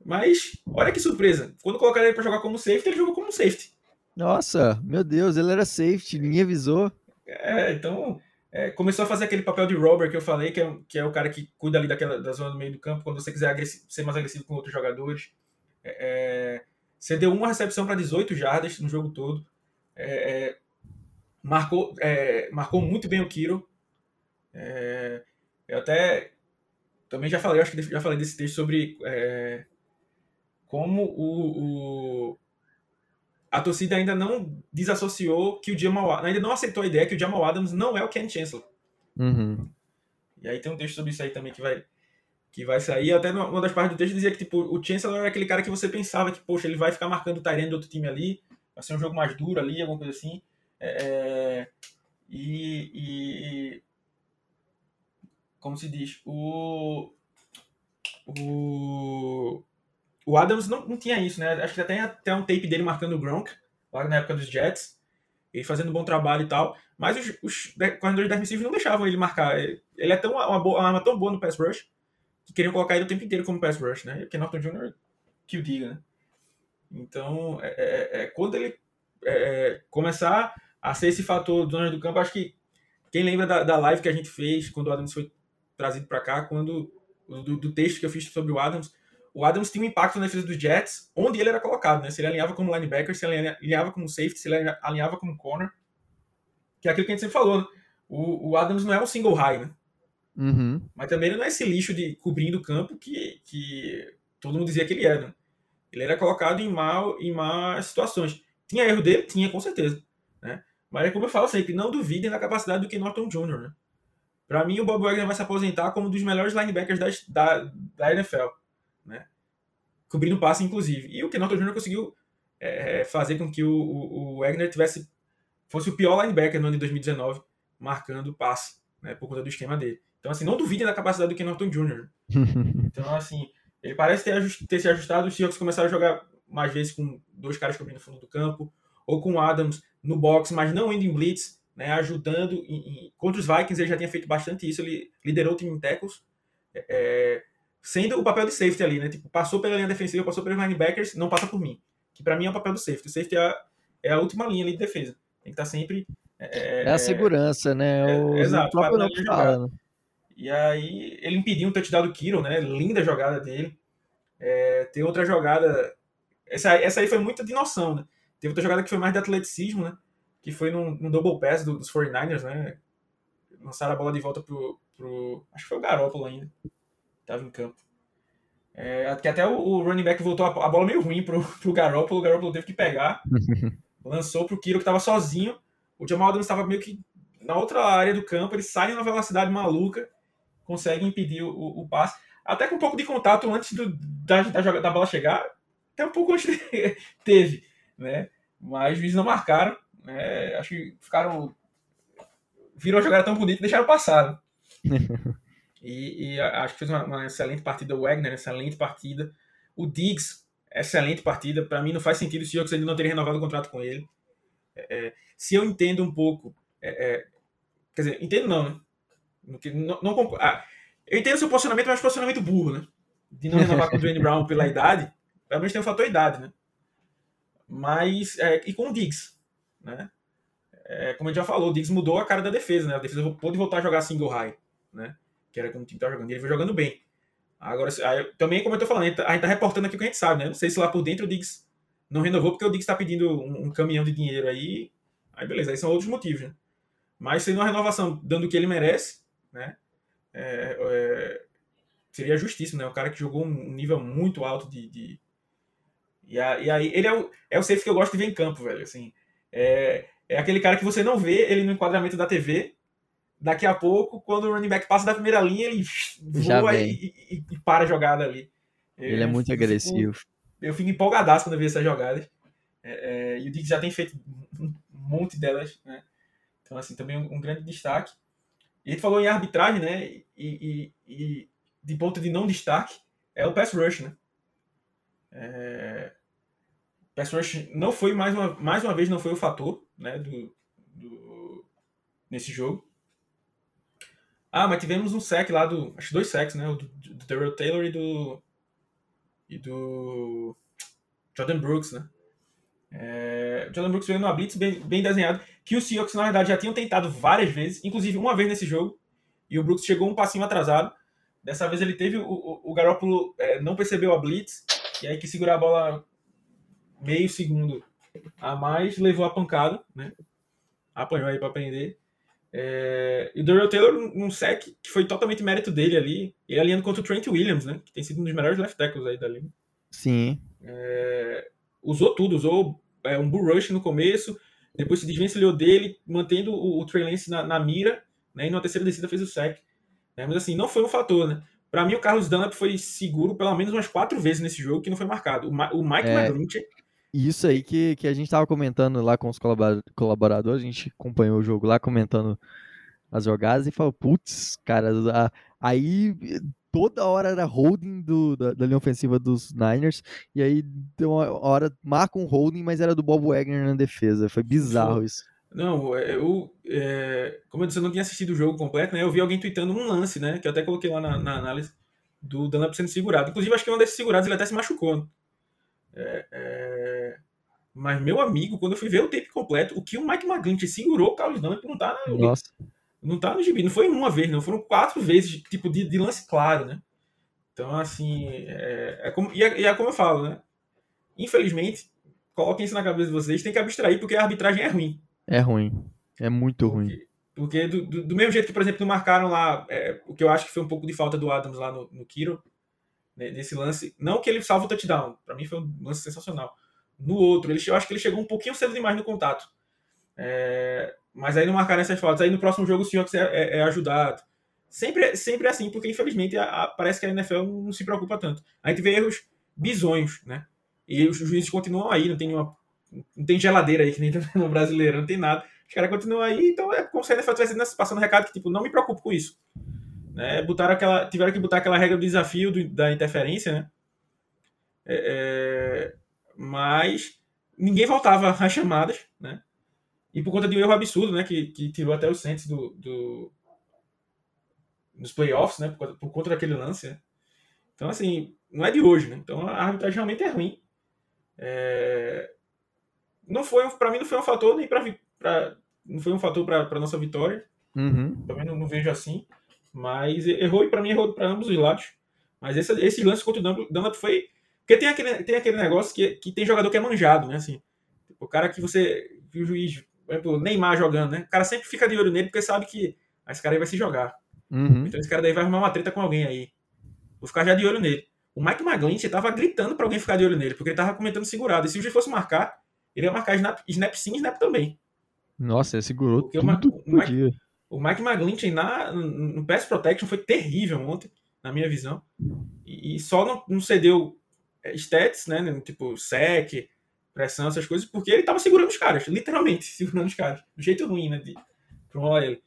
Mas, olha que surpresa. Quando colocaram ele para jogar como safety, ele jogou como safety. Nossa, meu Deus, ele era safety, ninguém avisou. É, então é, começou a fazer aquele papel de Robert que eu falei, que é, que é o cara que cuida ali daquela, da zona do meio do campo, quando você quiser ser mais agressivo com outros jogadores. É, é você deu uma recepção para 18 jardas no jogo todo. É, é, marcou, é, marcou muito bem o Kiro. eu até também já falei, acho que já falei desse texto sobre como o, o a torcida ainda não desassociou que o Jamal ainda não aceitou a ideia que o Jamal Adams não é o Ken Chancellor. Uhum. E aí tem um texto sobre isso aí também que vai que vai sair. Até uma das partes do texto dizia que tipo, o Chancellor era aquele cara que você pensava que, poxa, ele vai ficar marcando o Tyrene do outro time ali, vai ser um jogo mais duro ali, alguma coisa assim. É, é e, e, como se diz, o o o Adams não, não tinha isso, né? Acho que tem até um tape dele marcando o Gronk, lá na época dos Jets, ele fazendo um bom trabalho e tal. Mas os, os corredores defensivos não deixavam ele marcar. Ele, é tão, uma, boa, uma arma tão boa no pass rush que queriam colocar ele o tempo inteiro como pass rush, né? Porque Norton Jr. que o diga, né? Então, é, é, é quando ele é, começar a ser esse fator do do campo, acho que quem lembra da, da live que a gente fez quando o Adams foi trazido para cá, quando do, do texto que eu fiz sobre o Adams, o Adams tinha um impacto na defesa dos Jets, onde ele era colocado, né? Se ele alinhava como linebacker, se ele alinhava como safety, se ele alinhava como corner. Que é aquilo que a gente sempre falou, né? o, o, Adams não é um single high, né? Uhum. Mas também ele não é esse lixo de cobrindo o campo que, que todo mundo dizia que ele era. Né? Ele era colocado em, mal, em más situações. Tinha erro dele? Tinha, com certeza. Né? Mas é como eu falo sempre, não duvidem da capacidade do Ken Norton Jr., né? Para mim, o Bob Wagner vai se aposentar como um dos melhores linebackers da, da, da NFL né? Cobrindo passe, inclusive. E o Kenotto Jr. conseguiu é, fazer com que o, o, o Wagner tivesse fosse o pior linebacker no ano de 2019, marcando passe, né, por conta do esquema dele. Então, assim, não duvide da capacidade do Ken Norton Jr. Então, assim, ele parece ter, ter se ajustado. Os Seahawks começaram a jogar mais vezes com dois caras cobrindo o fundo do campo, ou com o Adams no box, mas não indo em blitz, né, ajudando. Em, em... Contra os Vikings, ele já tinha feito bastante isso. Ele liderou o time em tackles, é, é sendo o papel de safety ali, né? Tipo, passou pela linha defensiva, passou pelos linebackers, não passa por mim. Que para mim é o papel do safety. O safety é a, é a última linha ali de defesa. Tem que estar sempre. É, é a segurança, né? É, o, exato, próprio não fala. Né? E aí ele impediu um touchdown do Kiro, né? Linda jogada dele. É, tem outra jogada. Essa, essa aí foi muito de noção, né? Teve outra jogada que foi mais de atleticismo, né? Que foi num, num double pass do, dos 49ers, né? Lançaram a bola de volta pro, pro. Acho que foi o Garoppolo ainda. Tava em campo. É, que até o, o, running back voltou a, a, bola meio ruim pro, pro Garoppolo. O Garoppolo teve que pegar. lançou pro Kiro que tava sozinho. O Jamal Adams estava meio que na outra área do campo. Ele sai numa velocidade maluca consegue impedir o, o, passe. Até com um pouco de contato antes do, da, da, da bola chegar, até um pouco antes de, teve, né? Mas os juízes não marcaram, né? Acho que ficaram. Viram a jogada tão bonita e deixaram passar. Né? e, e, acho que fez uma, uma, excelente partida. O Wagner, excelente partida. O Diggs, excelente partida. Para mim, não faz sentido o Seahawks não ter renovado o contrato com ele. É, é, se eu entendo um pouco. É, é quer dizer, entendo não, né? Não, não, ah, eu entendo seu posicionamento, mas posicionamento burro, né? De não renovar com o Dwayne Brown pela idade. Pelo menos tem o fator idade, né? Mas. É, e com o Diggs, né? É, como a gente já falou, o Diggs mudou a cara da defesa, né? A defesa pôde voltar a jogar single high, né? Que era como o time estava jogando. E ele foi jogando bem. Agora, também, como eu tô falando, a gente, tá, a gente tá reportando aqui o que a gente sabe, né? Não sei se lá por dentro o Diggs não renovou, porque o Diggs está pedindo um, um, caminhão de dinheiro aí. Aí beleza, aí são outros motivos, né? Mas sendo uma renovação dando o que ele merece, né? É, é, seria justíssimo, né? O cara que jogou um nível muito alto de. de... E, a, e, aí, ele é o, é o safe que eu gosto de ver em campo, velho. Assim, é, é aquele cara que você não vê ele no enquadramento da TV. Daqui a pouco, quando o running back passa da primeira linha, ele voa e, e, e, para a jogada ali. Ele é muito agressivo. Fico, eu fico empolgadaço quando eu vejo essas jogadas. É, é, e o Diggs já tem feito um monte delas, né? Então, assim, também um, um grande destaque. E gente falou em arbitragem, né? E, e, e de ponto de não destaque, é o pass rush, né? É... Pass rush não foi, mais uma, mais uma vez, não foi o fator, né? Do, do, nesse jogo. Ah, mas tivemos um sec lá do. Acho dois secs, né? O do, do Terrell Taylor e do. E do. Jordan Brooks, né? É, Jordan Brooks veio numa blitz bem, bem desenhado, que os Seahawks, na verdade, já tinham tentado várias vezes, inclusive uma vez nesse jogo, e o Brooks chegou um passinho atrasado. Dessa vez ele teve, o, o, o Garoppolo é, não percebeu a blitz, e aí que segurou a bola meio segundo a mais, levou a pancada, né? Apanhou aí para prender. É, e o Daryl Taylor, num sec que foi totalmente mérito dele ali, ele alinhando contra o Trent Williams, né? Que tem sido um dos melhores left tackles aí da liga. Sim. É, usou tudo, usou é, um bull rush no começo, depois se desvencilhou dele, mantendo o, o Trey Lance na, na, mira, né, e na terceira descida fez o sec. Né, mas assim, não foi um fator, né? Para mim, o Carlos Dunlap foi seguro pelo menos umas quatro vezes nesse jogo que não foi marcado. O, o Mike é, McGlinchey... Isso aí que, que a gente tava comentando lá com os colaboradores, a gente acompanhou o jogo lá comentando as jogadas e falou, putz, cara, aí toda hora era holding do, da, da, linha ofensiva dos Niners, e aí deu uma hora, marca um holding, mas era do Bob Wagner na defesa. Foi bizarro isso. Não, é, eu, é, como eu disse, eu não tinha assistido o jogo completo, né? Eu vi alguém tweetando um lance, né? Que eu até coloquei lá na, na análise do Dunlap sendo segurado. Inclusive, acho que um desses segurados ele até se machucou. É, é... Mas, meu amigo, quando eu fui ver o tape completo, o que o Mike McGlinchey segurou o Carlos Dunlap não tá na, Nossa. Não tá no gibi. Não foi uma vez, não. Foram quatro vezes, tipo, de, de lance claro, né? Então, assim, é, é como, e, é, e é como eu falo, né? Infelizmente, coloquem isso na cabeça de vocês, tem que abstrair porque a arbitragem é ruim. É ruim. É muito porque, ruim. Porque do, do, do, mesmo jeito que, por exemplo, não marcaram lá, é, o que eu acho que foi um pouco de falta do Adams lá no, no Kiro, né, nesse lance. Não que ele salva o touchdown, para mim foi um lance sensacional. No outro, ele, eu acho que ele chegou um pouquinho cedo demais no contato. É, mas aí não marcaram essas faltas. Aí no próximo jogo o Seahawks é, é, ajudado. Sempre, sempre é assim, porque infelizmente a, a, parece que a NFL não se preocupa tanto. A gente vê erros bizonhos, né? E os juízes continuam aí, não tem nenhuma. Não tem geladeira aí que nem no brasileiro, não tem nada. Os caras continuam aí, então é como se a NFL estivesse passando recado que, tipo, não me preocupo com isso. Né? Botaram aquela, tiveram que botar aquela regra do desafio do, da interferência, né? É, é, mas ninguém voltava às chamadas, né? E por conta de um erro absurdo, né? Que, que tirou até o Saints do, do, dos playoffs, né? Por, por conta daquele lance, né? Então, assim, não é de hoje, né? Então a arbitragem realmente é ruim. É... Não foi, para mim, não foi um fator nem para não foi um fator para nossa vitória. Uhum. Também não, não, vejo assim. Mas errou e para mim errou para ambos os lados. Mas esse, esse lance contra o Dunlap foi. Porque tem aquele, tem aquele negócio que, que tem jogador que é manjado, né? Assim, o cara que você. Que o juiz, por exemplo, o Neymar jogando, né? O cara sempre fica de olho nele porque sabe que esse cara aí vai se jogar. Uhum. Então esse cara daí vai arrumar uma treta com alguém aí. Vou ficar já de olho nele. O Mike McGlinchey tava gritando para alguém ficar de olho nele, porque ele tava comentando segurado. E se o juiz fosse marcar, ele ia marcar snap, snap sim, snap também. Nossa, ele segurou porque tudo o, o, Mike, o Mike McGlinchey na, no pass protection foi terrível ontem, na minha visão. E, e só não, não, cedeu stats, né? Tipo, sec, pressão, essas coisas, porque ele tava segurando os caras, literalmente, segurando os caras. Do jeito ruim, né? De, pro ele.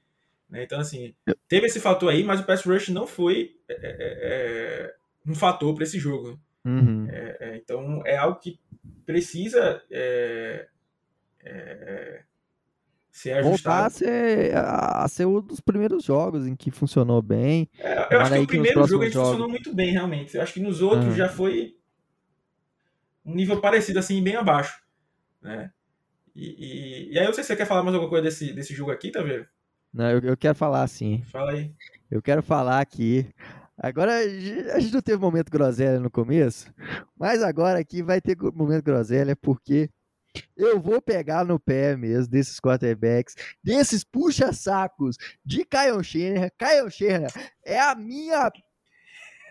Né? Então, assim, teve esse fator aí, mas o pass rush não foi é, é, é um fator para esse jogo. Uhum. É, é, então, é algo que precisa é, ser ajustado. Voltar a ser, a ser um dos primeiros jogos em que funcionou bem. eu acho que o primeiro jogo gente jogos... funcionou muito bem, realmente. Eu acho que nos outros uhum. já foi um nível parecido, assim, bem abaixo. Né? E, e, e aí, eu não sei se você quer falar mais alguma coisa desse, desse jogo aqui, tá vendo? Não, eu, eu quero falar sim. Fala aí. Eu quero falar aqui. Agora, a gente não teve momento groselha no começo, mas agora aqui vai ter momento groselha porque eu vou pegar no pé mesmo desses quarterbacks, desses puxa-sacos de. Kyle Shanahan é a minha...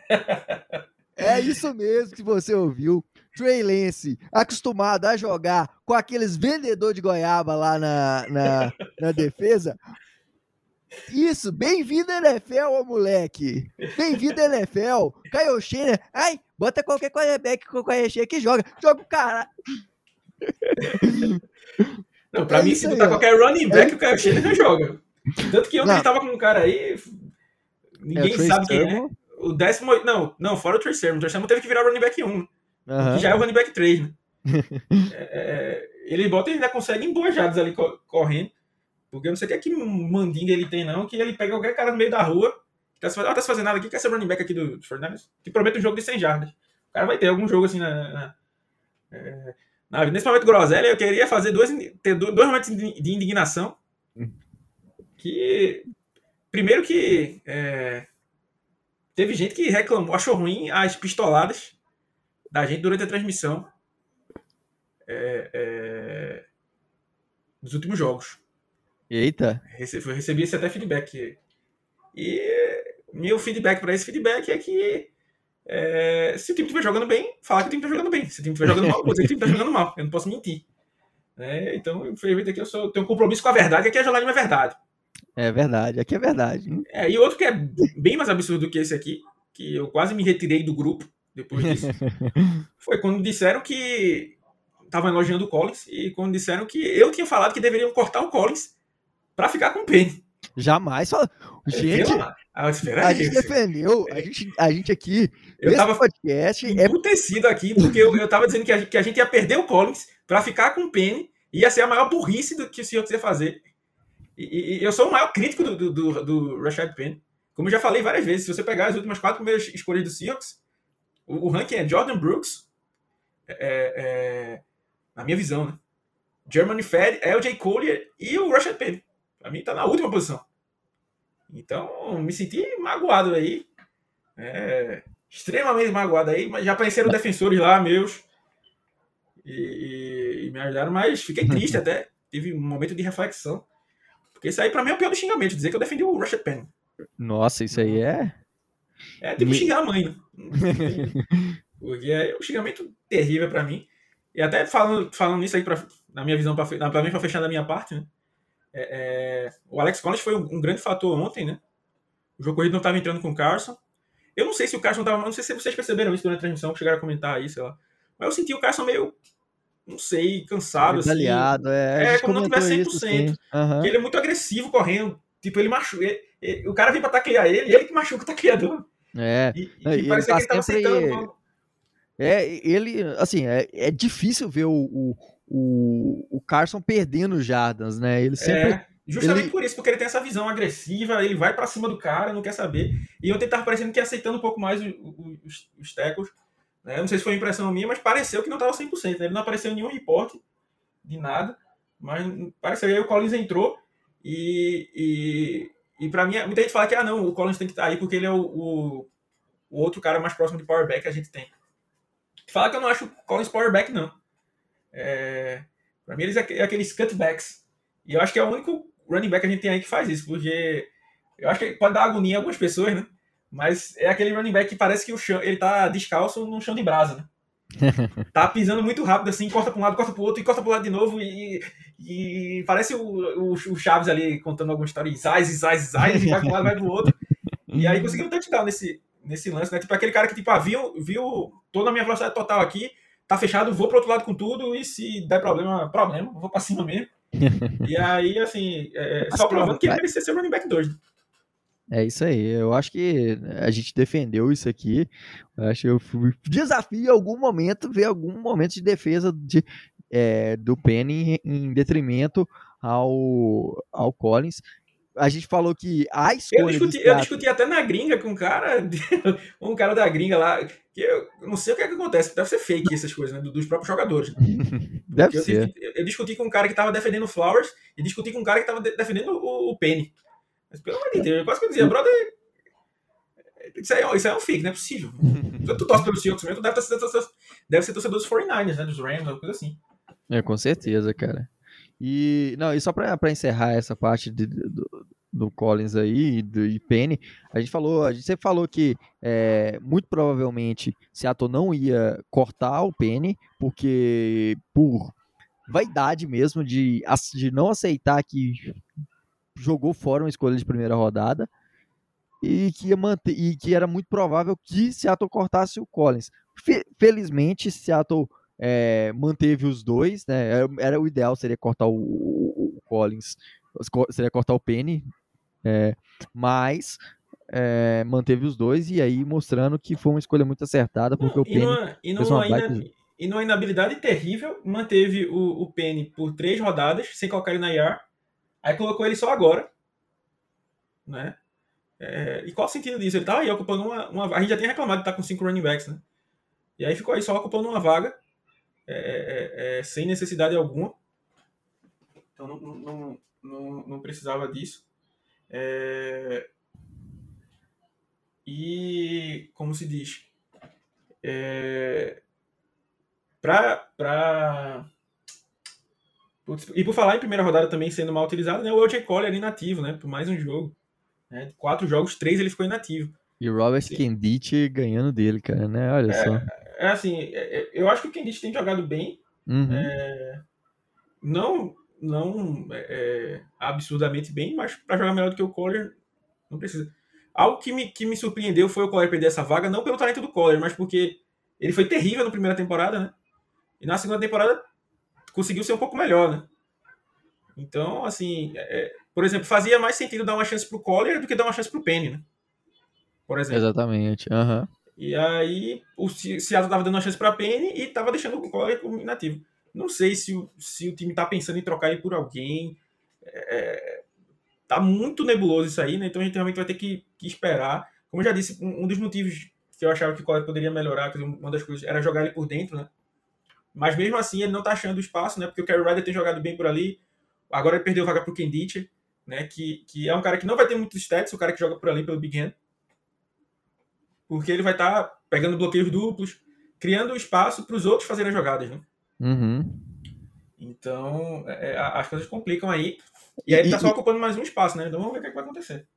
É isso mesmo que você ouviu. Trey Lance, acostumado a jogar com aqueles vendedores de goiaba lá na, na, na defesa, isso, bem-vindo NFL, ô moleque. Bem-vindo NFL. Caio Schenner. Ai, bota qualquer quarterback com o Schenner que joga. Joga o cara. Não, pra é mim, se botar qualquer running back, é... o Caio Schenner não joga. Tanto que ontem ele tava com um cara aí, ninguém é, sabe quem é. O décimo. Não, não, fora o terceiro. O terceiro teve que virar running back 1. Uhum. Que já é o running back 3, né? É, é, ele bota e ainda consegue embojados ali correndo. Porque eu não sei o que é que mandinga ele tem, não, que ele pega qualquer cara no meio da rua, tá se, ah, tá se fazendo nada aqui, quer ser running back aqui do, do Fernandes, que promete um jogo de 100 jardas. O cara vai ter algum jogo assim na. na, é, na nesse momento groselha, eu queria fazer dois, ter dois momentos de indignação. Que. Primeiro que. É, teve gente que reclamou, achou ruim as pistoladas da gente durante a transmissão é, é, dos últimos jogos. Eita. Recebi, recebi esse até feedback. E meu feedback para esse feedback é que é, se o time estiver jogando bem, fala que o time está jogando bem. Se o time estiver jogando mal, vou dizer que o time está jogando mal. Eu não posso mentir. É, então, infelizmente, aqui eu sou, tenho um compromisso com a verdade, aqui a jornalismo é verdade. É verdade, aqui é verdade. É, e outro que é bem mais absurdo do que esse aqui, que eu quase me retirei do grupo depois disso, foi quando disseram que estavam elogiando o Collins e quando disseram que eu tinha falado que deveriam cortar o Collins para ficar com o Penny. Jamais. Só... Gente, ah, a gente defendeu, a gente, a gente aqui, eu tava podcast é tecido aqui, porque eu, eu tava dizendo que a, gente, que a gente ia perder o Collins para ficar com o Penny, ia ser a maior burrice do que o senhor ia fazer. E, e, eu sou o maior crítico do, do, do, do Rashad Penny. Como eu já falei várias vezes, se você pegar as últimas quatro primeiras escolhas do Seahawks, o, o ranking é Jordan Brooks, é, é, na minha visão, né? Germany Fed, LJ Collier e o Rashad Penny. Pra mim tá na última posição. Então, me senti magoado aí. É, extremamente magoado aí, mas já apareceram defensores lá, meus. E, e, me ajudaram, mas fiquei triste até. Tive um momento de reflexão. Porque isso aí pra mim é o pior do xingamento, dizer que eu defendi o Russia Penn. Nossa, isso aí é. É tipo xingar a mãe, né? Porque é um xingamento terrível pra mim. E até falando, falando nisso aí, pra, na minha visão, pra, pra mim, pra fechar da minha parte, né? É, é, o Alex Collins foi um, um, grande fator ontem, né? O jogo corrido não estava entrando com o Carson. Eu não sei se o Carson estava. Não sei se vocês perceberam isso durante a transmissão, chegaram a comentar aí, sei lá. Mas eu senti o Carson meio. Não sei, cansado. Assim. Aliado, é. É, como não tivesse 100%. Isso, uhum. Que ele é muito agressivo correndo. Tipo, ele machuca. Ele, o cara vem pra taclear ele, ele que machuca o tacleador. É. E, e, e parece tá que ele tava sempre... aceitando. É, ele, assim, é, é difícil ver o, o, o, o Carson perdendo jardas, né? Ele sempre. É, justamente ele... por isso, porque ele tem essa visão agressiva, ele vai para cima do cara, não quer saber. E ontem tava parecendo que aceitando um pouco mais os, os, os tackles. Né? Não sei se foi impressão minha, mas pareceu que não tava 100%. Né? Ele não apareceu em nenhum reporte de nada, mas pareceu. Aí o Collins entrou e, e, e para mim, muita gente fala que ah, não, o Collins tem que estar tá aí porque ele é o, o, o outro cara mais próximo de powerback que a gente tem. Fala que eu não acho o Collins powerback, não. É, para mim, eles é, é aqueles cutbacks. E eu acho que é o único running back que a gente tem aí que faz isso, porque eu acho que pode dar agonia em algumas pessoas, né? Mas é aquele running back que parece que o chão, ele tá descalço no chão de brasa, né? tá pisando muito rápido assim, corta para um lado, corta para o outro e corta para o lado de novo e, e parece o, o, o, Chaves ali contando alguma história, zaz, zaz, zaz, e vai um lado, vai para o outro. E aí conseguiu um touchdown nesse, nesse lance, né? Tipo aquele cara que tipo, ah, viu, viu, tô na minha velocidade total aqui, tá fechado, vou pro outro lado com tudo, e se der problema, problema, vou pra cima mesmo. e aí, assim, é, só provando que ele merecia ser running back 2. É isso aí. Eu acho que a gente defendeu isso aqui. Eu acho que eu fui... desafio em algum momento ver algum momento de defesa de, é, do Penny em detrimento ao, ao Collins a gente falou que a escolha. Eu discuti, eu discuti até na gringa com um cara, um cara da gringa lá, que eu não sei o que, é que acontece, deve ser fake essas coisas, né? Dos próprios jogadores. Né? deve eu, ser. Eu, eu, discuti com um cara que tava defendendo o Flowers e discuti com um cara que tava defendendo o, o Penny. Mas pelo amor de Deus, quase que eu dizia, brother. Isso aí, é, isso aí é um fake, não é possível. tu torce pelo Seahawks mesmo, tu deve, ser, deve ser torcedor dos 49ers, né? Dos Rams, alguma coisa assim. É, com certeza, cara. E, não, e só para encerrar essa parte de, do, do Collins aí do, e Penny, a gente falou, a gente sempre falou que é, muito provavelmente Seattle não ia cortar o Penny, porque por vaidade mesmo de, de não aceitar que jogou fora uma escolha de primeira rodada e que ia manter e que era muito provável que Seattle cortasse o Collins. Felizmente, Seattle é, manteve os dois, né? Era, era, o ideal seria cortar o, o, o Collins, seria cortar o Penny, é, mas é, manteve os dois e aí mostrando que foi uma escolha muito acertada porque Não, o Penny e numa, e numa, ina, e numa inabilidade terrível manteve o, o Penny por três rodadas sem colocar ele na IR, aí colocou ele só agora, né? É, e qual o sentido disso? Ele tá aí ocupando uma, uma. A gente já tem reclamado de estar tá com cinco running backs, né? E aí ficou aí só ocupando uma vaga é, é, é, sem necessidade alguma. Então não, não, não, não precisava disso. É, e, como se diz, é, pra, pra, e por falar em primeira rodada também sendo mal utilizado, né, o OJ Collier ali inativo, né, por mais um jogo. Né, quatro jogos, três ele ficou inativo. E o Robert Kendit ganhando dele, cara, né? Olha é, só. É assim, é, é, eu acho que o Kendit tem jogado bem. Uhum. É, não não é, é absurdamente bem, mas para jogar melhor do que o Collier, não precisa. Algo que me, que me surpreendeu foi o Collier perder essa vaga, não pelo talento do Collier, mas porque ele foi terrível na primeira temporada, né? E na segunda temporada conseguiu ser um pouco melhor, né? Então, assim, é, por exemplo, fazia mais sentido dar uma chance pro Collier do que dar uma chance pro Penny, né? Por exemplo. Exatamente. Uhum. E aí o Seattle tava dando uma chance pra Penny e tava deixando o Collier como inativo. Não sei se o, se o time está pensando em trocar ele por alguém. É, tá muito nebuloso isso aí, né? Então a gente realmente vai ter que, que esperar. Como eu já disse, um, um, dos motivos que eu achava que o Collier poderia melhorar, que uma das coisas era jogar ele por dentro, né? Mas mesmo assim ele não tá achando espaço, né? Porque o Kerry Ryder tem jogado bem por ali. Agora ele perdeu vaga pro Kendit, né? Que, que é um cara que não vai ter muitos stats, o cara que joga por ali pelo Big Hand. Porque ele vai estar tá pegando bloqueios duplos, criando espaço para os outros fazerem as jogadas, né? Uhum. Então, é, é as coisas complicam aí. E aí ele tá só ocupando mais um espaço, né? Então vamos ver o que, é que vai acontecer.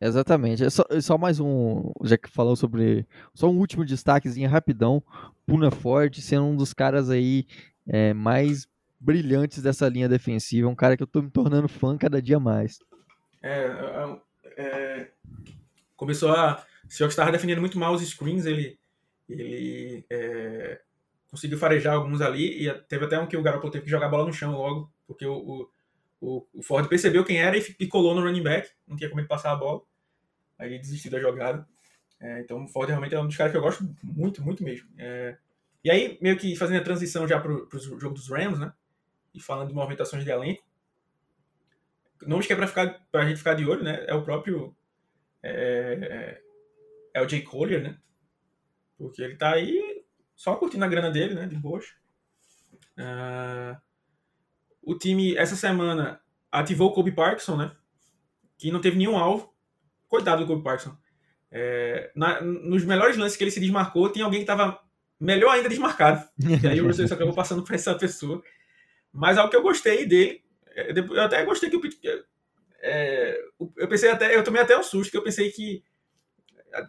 Exatamente. É só, é só, mais um. Já que falou sobre. Só um último destaquezinho rapidão. Puna Ford sendo um dos caras aí é, mais brilhantes dessa linha defensiva. Um cara que eu tô me tornando fã cada dia mais. É. é começou a. O senhor estava defendendo muito mal os screens. Ele. Ele. É, conseguiu farejar alguns ali, e teve até um que o Garoppolo teve que jogar a bola no chão logo, porque o, o, o Ford percebeu quem era e, e colou no running back, não tinha como ele passar a bola. aí desistiu da jogada. É, então o Ford realmente é um dos caras que eu gosto muito, muito mesmo. É, e aí, meio que fazendo a transição já para o jogo dos Rams, né? E falando de movimentações de elenco. Nomes que é para a gente ficar de olho, né? É o próprio. É, é o Jay Collier, né? Porque ele tá aí só curtindo a grana dele, né? De boas. Uh, o time, essa semana, ativou o Kobe Parkinson, né? Que não teve nenhum alvo. Coitado do Kobe Parkinson. É, na, nos melhores lances que ele se desmarcou, tinha alguém que estava melhor ainda desmarcado. E aí o Russell acabou passando para essa pessoa. Mas algo que eu gostei dele, é, eu até gostei que o é, eu pensei até, eu tomei até um susto, que eu pensei que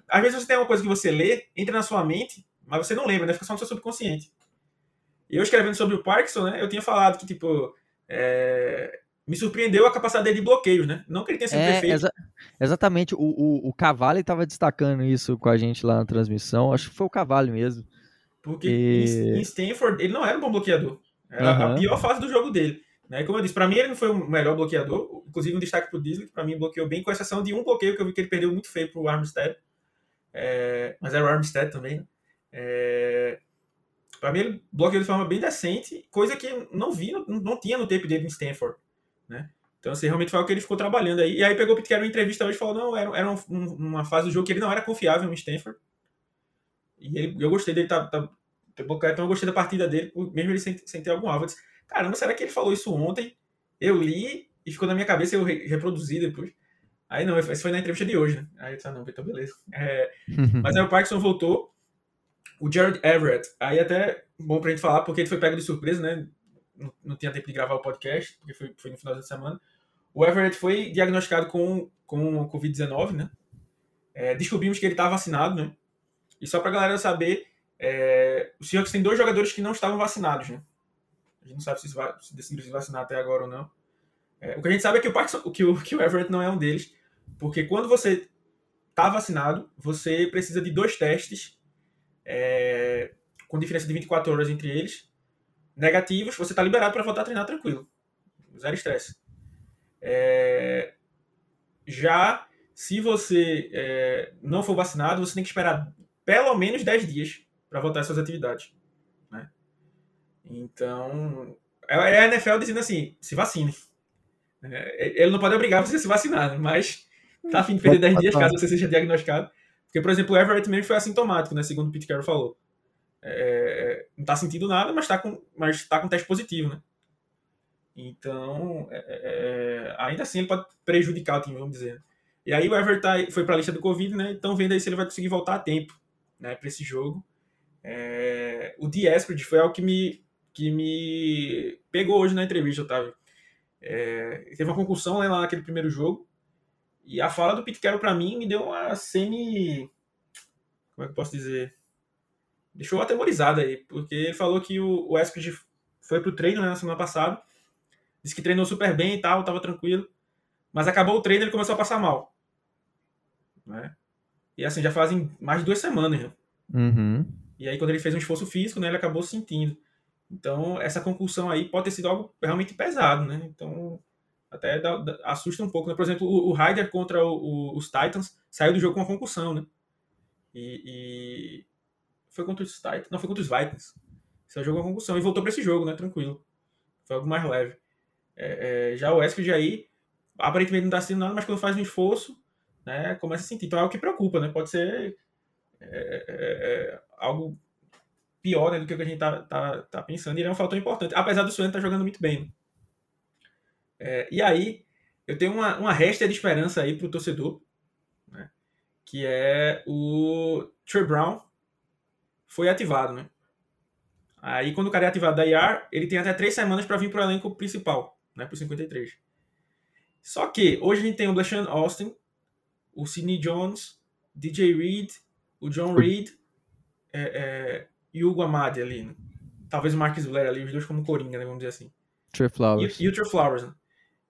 às vezes você tem uma coisa que você lê, entra na sua mente, mas você não lembra, né? Fica só no seu subconsciente. E eu escrevendo sobre o Parkinson, né? Eu tinha falado que, tipo, é, me surpreendeu a capacidade dele de bloqueios, né? Não que ele tenha sido é, perfeito. Exa exatamente. O, o, o Cavalli estava destacando isso com a gente lá na transmissão. Acho que foi o Cavalli mesmo. Porque e... em Stanford, ele não era um bom bloqueador. Era uhum. a pior fase do jogo dele. Né? Como eu disse, para mim ele não foi o melhor bloqueador. Inclusive um destaque pro Disney, que para mim bloqueou bem, com exceção de um bloqueio que eu vi que ele perdeu muito feio pro Armstead. É... Mas era o Armstead também, né? É... Para mim ele bloqueou de forma bem decente, coisa que não vi, não, não tinha no tempo dele em Stanford. Né? Então, assim, realmente foi o que ele ficou trabalhando aí. E aí pegou o Pete em entrevista hoje e falou, não, era, era um, uma fase do jogo que ele não era confiável em Stanford. E ele, eu gostei dele, tá, tá, então eu gostei da partida dele, mesmo ele sem, sem ter algum alvo. Eu disse, caramba, será que ele falou isso ontem? Eu li e ficou na minha cabeça e eu re, reproduzi depois. Aí não, isso foi na entrevista de hoje, né? Aí eu disse, ah, não, então beleza. É, mas aí o Parkinson voltou, o Jared Everett, aí até bom pra gente falar, porque ele foi pego de surpresa, né? Não, não tinha tempo de gravar o podcast, porque foi, foi no final da semana. O Everett foi diagnosticado com, com Covid-19, né? É, descobrimos que ele estava vacinado, né? E só para a galera saber, é, o Seahawks tem dois jogadores que não estavam vacinados, né? A gente não sabe se, se decidiram se vacinar até agora ou não. É, o que a gente sabe é que o, Parkinson, que, o, que o Everett não é um deles, porque quando você está vacinado, você precisa de dois testes é, com diferença de 24 horas entre eles, negativos, você está liberado para voltar a treinar tranquilo. Zero estresse. É, já se você é, não for vacinado, você tem que esperar pelo menos 10 dias para voltar às suas atividades. Né? Então, é, é a NFL dizendo assim: se vacine. É, ele não pode obrigar você a se vacinar, né? mas tá a fim de perder 10 dias caso você seja diagnosticado. Porque, por exemplo, o Everett mesmo foi assintomático, né? Segundo o Pete Carroll falou. É, não tá sentindo nada, mas tá com, mas tá com teste positivo, né? Então, é, é, ainda assim ele pode prejudicar o time, vamos dizer. E aí o Everett tá, foi para a lista do Covid, né? Então vendo aí se ele vai conseguir voltar a tempo né, para esse jogo. É, o Diesprid foi algo que me, que me pegou hoje na entrevista, Otávio. É, teve uma concussão né, lá naquele primeiro jogo. E a fala do Pete Carroll para mim me deu uma semi. Como é que eu posso dizer? Deixou atemorizado aí, porque ele falou que o, Esprit foi pro treino né, na semana passada. Disse que treinou super bem e tal, tava tranquilo. Mas acabou o treino e ele começou a passar mal. Né? E assim, já fazem mais de duas semanas. Né? Uhum. E aí, quando ele fez um esforço físico, né, ele acabou sentindo. Então, essa concussão aí pode ter sido algo realmente pesado, né? Então, até dá, dá, assusta um pouco. Né? Por exemplo, o, Ryder contra o, o, os Titans saiu do jogo com uma concussão, né? E, e, foi contra os Titans, não, foi contra os Vikings. Saiu jogo com concussão e voltou para esse jogo, né? Tranquilo. Foi algo mais leve. É, é, já o Wesley aí, aparentemente não está sentindo nada, mas quando faz um esforço, né, começa a sentir. Então é o que preocupa, né? Pode ser é, é, é, algo pior né, do que a gente tá, tá, tá pensando. E ele é um fator importante, apesar do Suene estar tá jogando muito bem. Né? É, e aí, eu tenho uma, uma resta de esperança aí para o torcedor, né, que é o Trey Brown foi ativado, né? Aí, quando o cara é ativado da IR, ele tem até três semanas para vir para o elenco principal, né, para o 53. Só que hoje a gente tem o Blashan Austin, o Sidney Jones, DJ Reed, o John Reed é, é, e o Hugo Amadi ali. Né? Talvez o Marcus Blair ali, os dois como coringa, né, vamos dizer assim. Trey Flowers. E, e o Trey Flowers, né?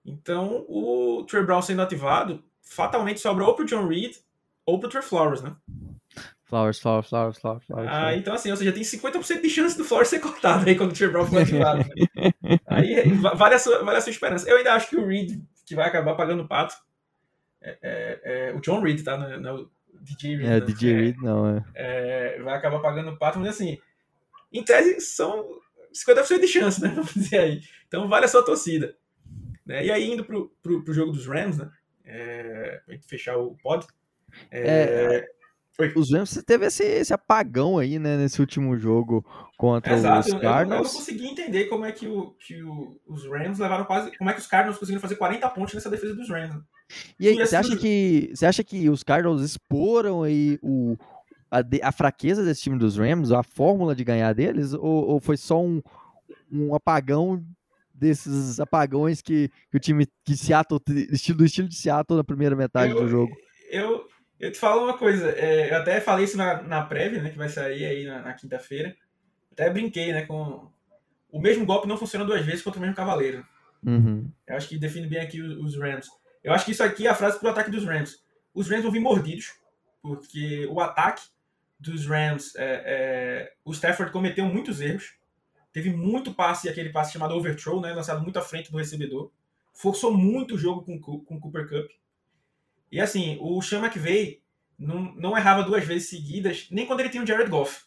Então, o Trey Brown sendo ativado, fatalmente sobra ou pro John Reed ou pro Trey Flowers, né? Flowers, Flowers, Flowers, Flowers, Flowers. Ah, então assim, ou seja, tem 50% de chance do Flowers ser cortado aí quando o Trey Brown for ativado. Né? aí vale a, sua, vale a sua esperança. Eu ainda acho que o Reed que vai acabar pagando o pato. é, é, é, o John Reed, tá? No, no DJ Reed. É, DJ Reed não, é. é. Vai acabar pagando o pato, mas assim, em tese são 50% de chance, né? Vamos dizer aí. Então vale a sua torcida. Né? E aí, indo pro, pro, pro jogo dos Rams, né? É, fechar o pod. É, os Rams teve esse, esse apagão aí, né, nesse último jogo contra Exato, os Cardinals. Eu, eu, não consegui entender como é que, o, que o, os Rams levaram quase. Como é que os Cardinals conseguiram fazer 40 pontos nessa defesa dos Rams. Né? E aí, você acha, que, você acha que os Cardinals exploram aí o, a, a, fraqueza desse time dos Rams, a fórmula de ganhar deles, ou, ou foi só um, um apagão desses apagões que, que o time que Seattle, estilo, do estilo de Seattle na primeira metade eu, do jogo? Eu, eu te falo uma coisa, é, eu até falei isso na, na prévia, né, que vai sair aí na, na quinta-feira. Até brinquei, né, com o mesmo golpe não funciona duas vezes contra o mesmo cavaleiro. Uhum. Eu acho que define bem aqui os, os Rams. Eu acho que isso aqui é a frase pro ataque dos Rams. Os Rams vão vir mordidos, porque o ataque dos Rams, é, é, o Stafford cometeu muitos erros. Teve muito passe, aquele passe chamado overthrow, né, lançado muito à frente do recebedor. Forçou muito o jogo com o Cooper Cup. E assim, o Sean McVay não, não errava duas vezes seguidas, nem quando ele tinha o Jared Goff.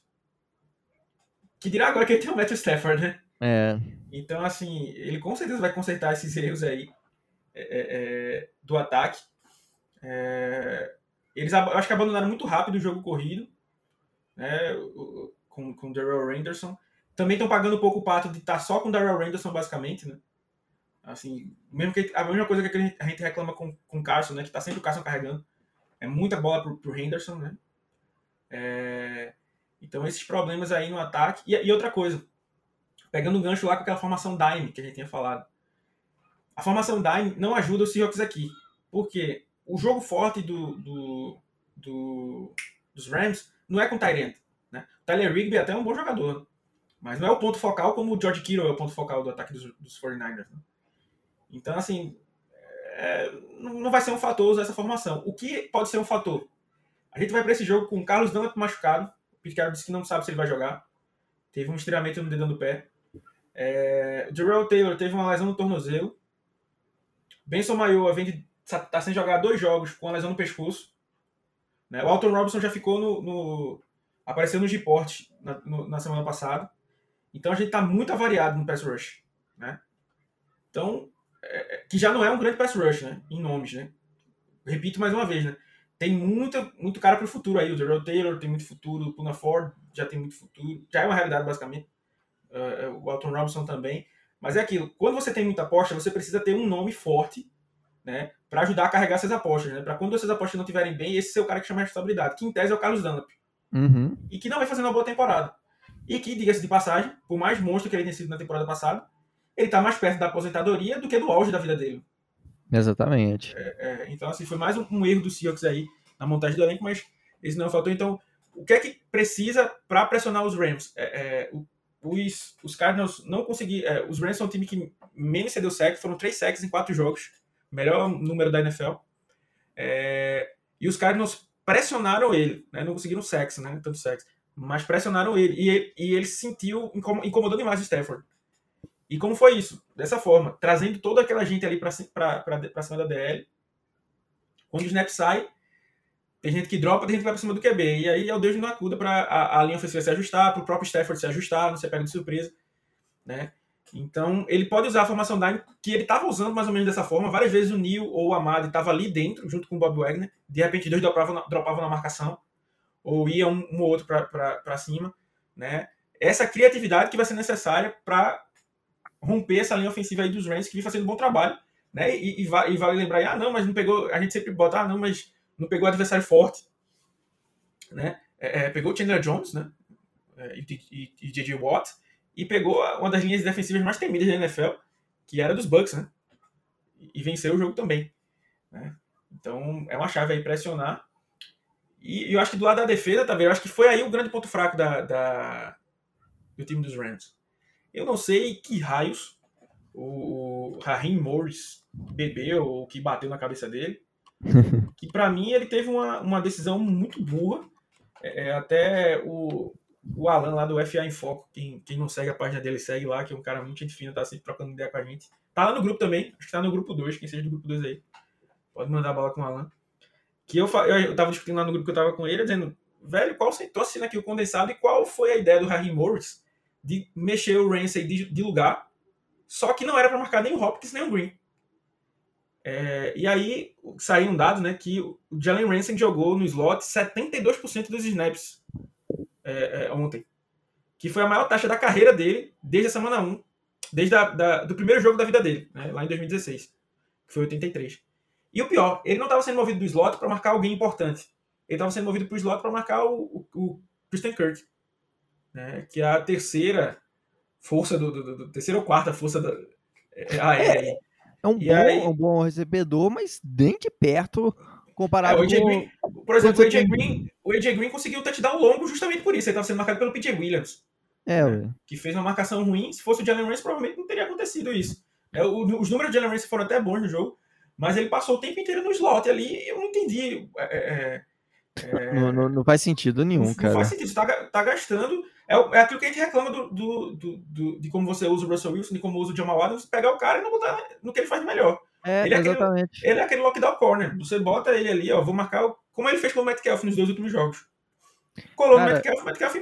Que dirá agora que ele tem o Matthew Stafford, né? É. Então, assim, ele com certeza vai consertar esses erros aí é, é, é do ataque. É, eles eu acho que abandonaram muito rápido o jogo corrido, né? Com, com o Darrell Henderson. Também estão pagando um pouco o pato de estar tá só com o Darrell Henderson, basicamente, né? Assim, mesmo que a mesma coisa que a gente reclama com, com o Carson, né? Que tá sempre o Carson carregando. É muita bola pro, pro Henderson, né? É, então, esses problemas aí no ataque. E, e outra coisa, pegando o gancho lá com aquela formação Dime que a gente tinha falado. A formação Dime não ajuda o Seahawks aqui. Porque o jogo forte do, do, do dos Rams não é com o Tyrant. Né? O Tyler Rigby é até um bom jogador. Mas não é o ponto focal como o George Kittle é o ponto focal do ataque dos, dos 49ers. Né? Então, assim, é, não vai ser um fator usar essa formação. O que pode ser um fator? A gente vai para esse jogo com o Carlos Dunlap machucado. O Pete disse que não sabe se ele vai jogar. Teve um estiramento no dedão do pé. É, o Jarrell Taylor teve uma lesão no tornozelo. Benson Maioa vem tá, sem jogar dois jogos com a lesão no pescoço. Né? O Alton Robinson já ficou no, no apareceu no G-Port na, na, semana passada. Então a gente está muito avariado no pass rush. Né? Então, é, é, que já não é um grande pass rush, né? Em nomes, né? Repito mais uma vez, né? Tem muito, muito cara para o futuro aí. O Darrell Taylor tem muito futuro, o Puna Ford já tem muito futuro. Já é uma realidade, basicamente. Uh, o Alton Robinson também. Mas é aquilo, quando você tem muita aposta, você precisa ter um nome forte, né? Para ajudar a carregar essas apostas, né? Para quando essas apostas não estiverem bem, esse ser o cara que chama a responsabilidade. Que em tese é o Carlos Dunlap. Uhum. E que não vai fazendo uma boa temporada. E que, diga-se de passagem, por mais monstro que ele tenha sido na temporada passada, ele está mais perto da aposentadoria do que do auge da vida dele. Exatamente. É, é, então, assim, foi mais um, um, erro do Seahawks aí na montagem do elenco, mas esse não faltou. Então, o que é que precisa para pressionar os Rams? É, é os, os Cardinals não conseguiram. É, os Rams são um time que menos cedeu sec, foram três sacks em quatro jogos, melhor número da NFL. É, e os Cardinals pressionaram ele, né? não conseguiram sacks, né? Tanto sacks, mas pressionaram ele. E, ele, e ele se sentiu incomodando demais o Stafford. E como foi isso? Dessa forma, trazendo toda aquela gente ali para cima da DL. Quando o snap sai, tem gente que dropa, tem gente que vai para cima do QB. E aí é o Deus não acuda para a, a, linha ofensiva se ajustar, para o próprio Stafford se ajustar, não ser pego de surpresa. Né? Então, ele pode usar a formação dime que ele estava usando mais ou menos dessa forma. Várias vezes o Neil ou o Amado estava ali dentro, junto com o Bob Wagner. De repente, dois dropavam na, dropavam na marcação, ou ia um, um ou outro para cima. Né? Essa criatividade que vai ser necessária para romper essa linha ofensiva aí dos Rams, que vem fazendo um bom trabalho, né? E, e, e vale lembrar, ah, não, mas não pegou, a gente sempre bota, ah, não, mas não pegou adversário forte, né? É, é, pegou o Chandler Jones, né? É, e, e, J.J. Watt, e pegou uma das linhas defensivas mais temidas da NFL, que era dos Bucks, né? E, venceu o jogo também, né? Então, é uma chave aí pressionar. E, eu acho que do lado da defesa, tá vendo? Eu acho que foi aí o grande ponto fraco da, da do time dos Rams. Eu não sei que raios o Raheem Morris bebeu ou que bateu na cabeça dele. que para mim ele teve uma, uma decisão muito burra. É, é, até o, o Alan lá do FA em Foco, quem, quem não segue a página dele, segue lá, que é um cara muito gente fina, tá sempre trocando ideia com a gente. Tá lá no grupo também, acho que tá no grupo 2, quem seja do grupo 2 aí. Pode mandar a bola com o Alan. Que eu, eu, tava discutindo lá no grupo que eu tava com ele, dizendo, velho, qual tô assistindo aqui o condensado e qual foi a ideia do Harry Morris de mexer o Ramsey de, de lugar, só que não era para marcar nem o Hopkins nem o Green. É, e aí saiu um dado né, que o Jalen Ramsey jogou no slot 72% dos snaps é, é, ontem, que foi a maior taxa da carreira dele desde a semana 1, desde a, da, do primeiro jogo da vida dele, né, lá em 2016, que foi 83. E o pior, ele não estava sendo movido do slot para marcar alguém importante. Ele estava sendo movido para o slot para marcar o, o, o Christian Kirk, né, que é a terceira força do, do, do, do terceira ou quarta força da é, aérea. É, é um, bom, aí, um bom recebedor, mas nem de perto comparado é, com... Green, por exemplo, o AJ, Green, o AJ Green conseguiu um touchdown longo justamente por isso. Ele estava sendo marcado pelo PJ Williams. É, né, que fez uma marcação ruim. Se fosse o Jalen Ramsey, provavelmente não teria acontecido isso. É, o, os números de Jalen Ramsey foram até bons no jogo, mas ele passou o tempo inteiro no slot ali. Eu não entendi. É, é, é não, não, não, faz sentido nenhum, não, cara. Não faz sentido. Você tá, tá gastando é, é aquilo que a gente reclama do, do, do, do, de como você usa o Russell Wilson, de como usa o Jamal Adams, pegar o cara e não botar no que ele faz melhor. É, ele é exatamente. Aquele, ele é aquele lockdown corner. Você bota ele ali, ó, vou marcar o, como ele fez com o Metcalf nos dois últimos jogos. Colou cara, no Metcalf, o Metcalf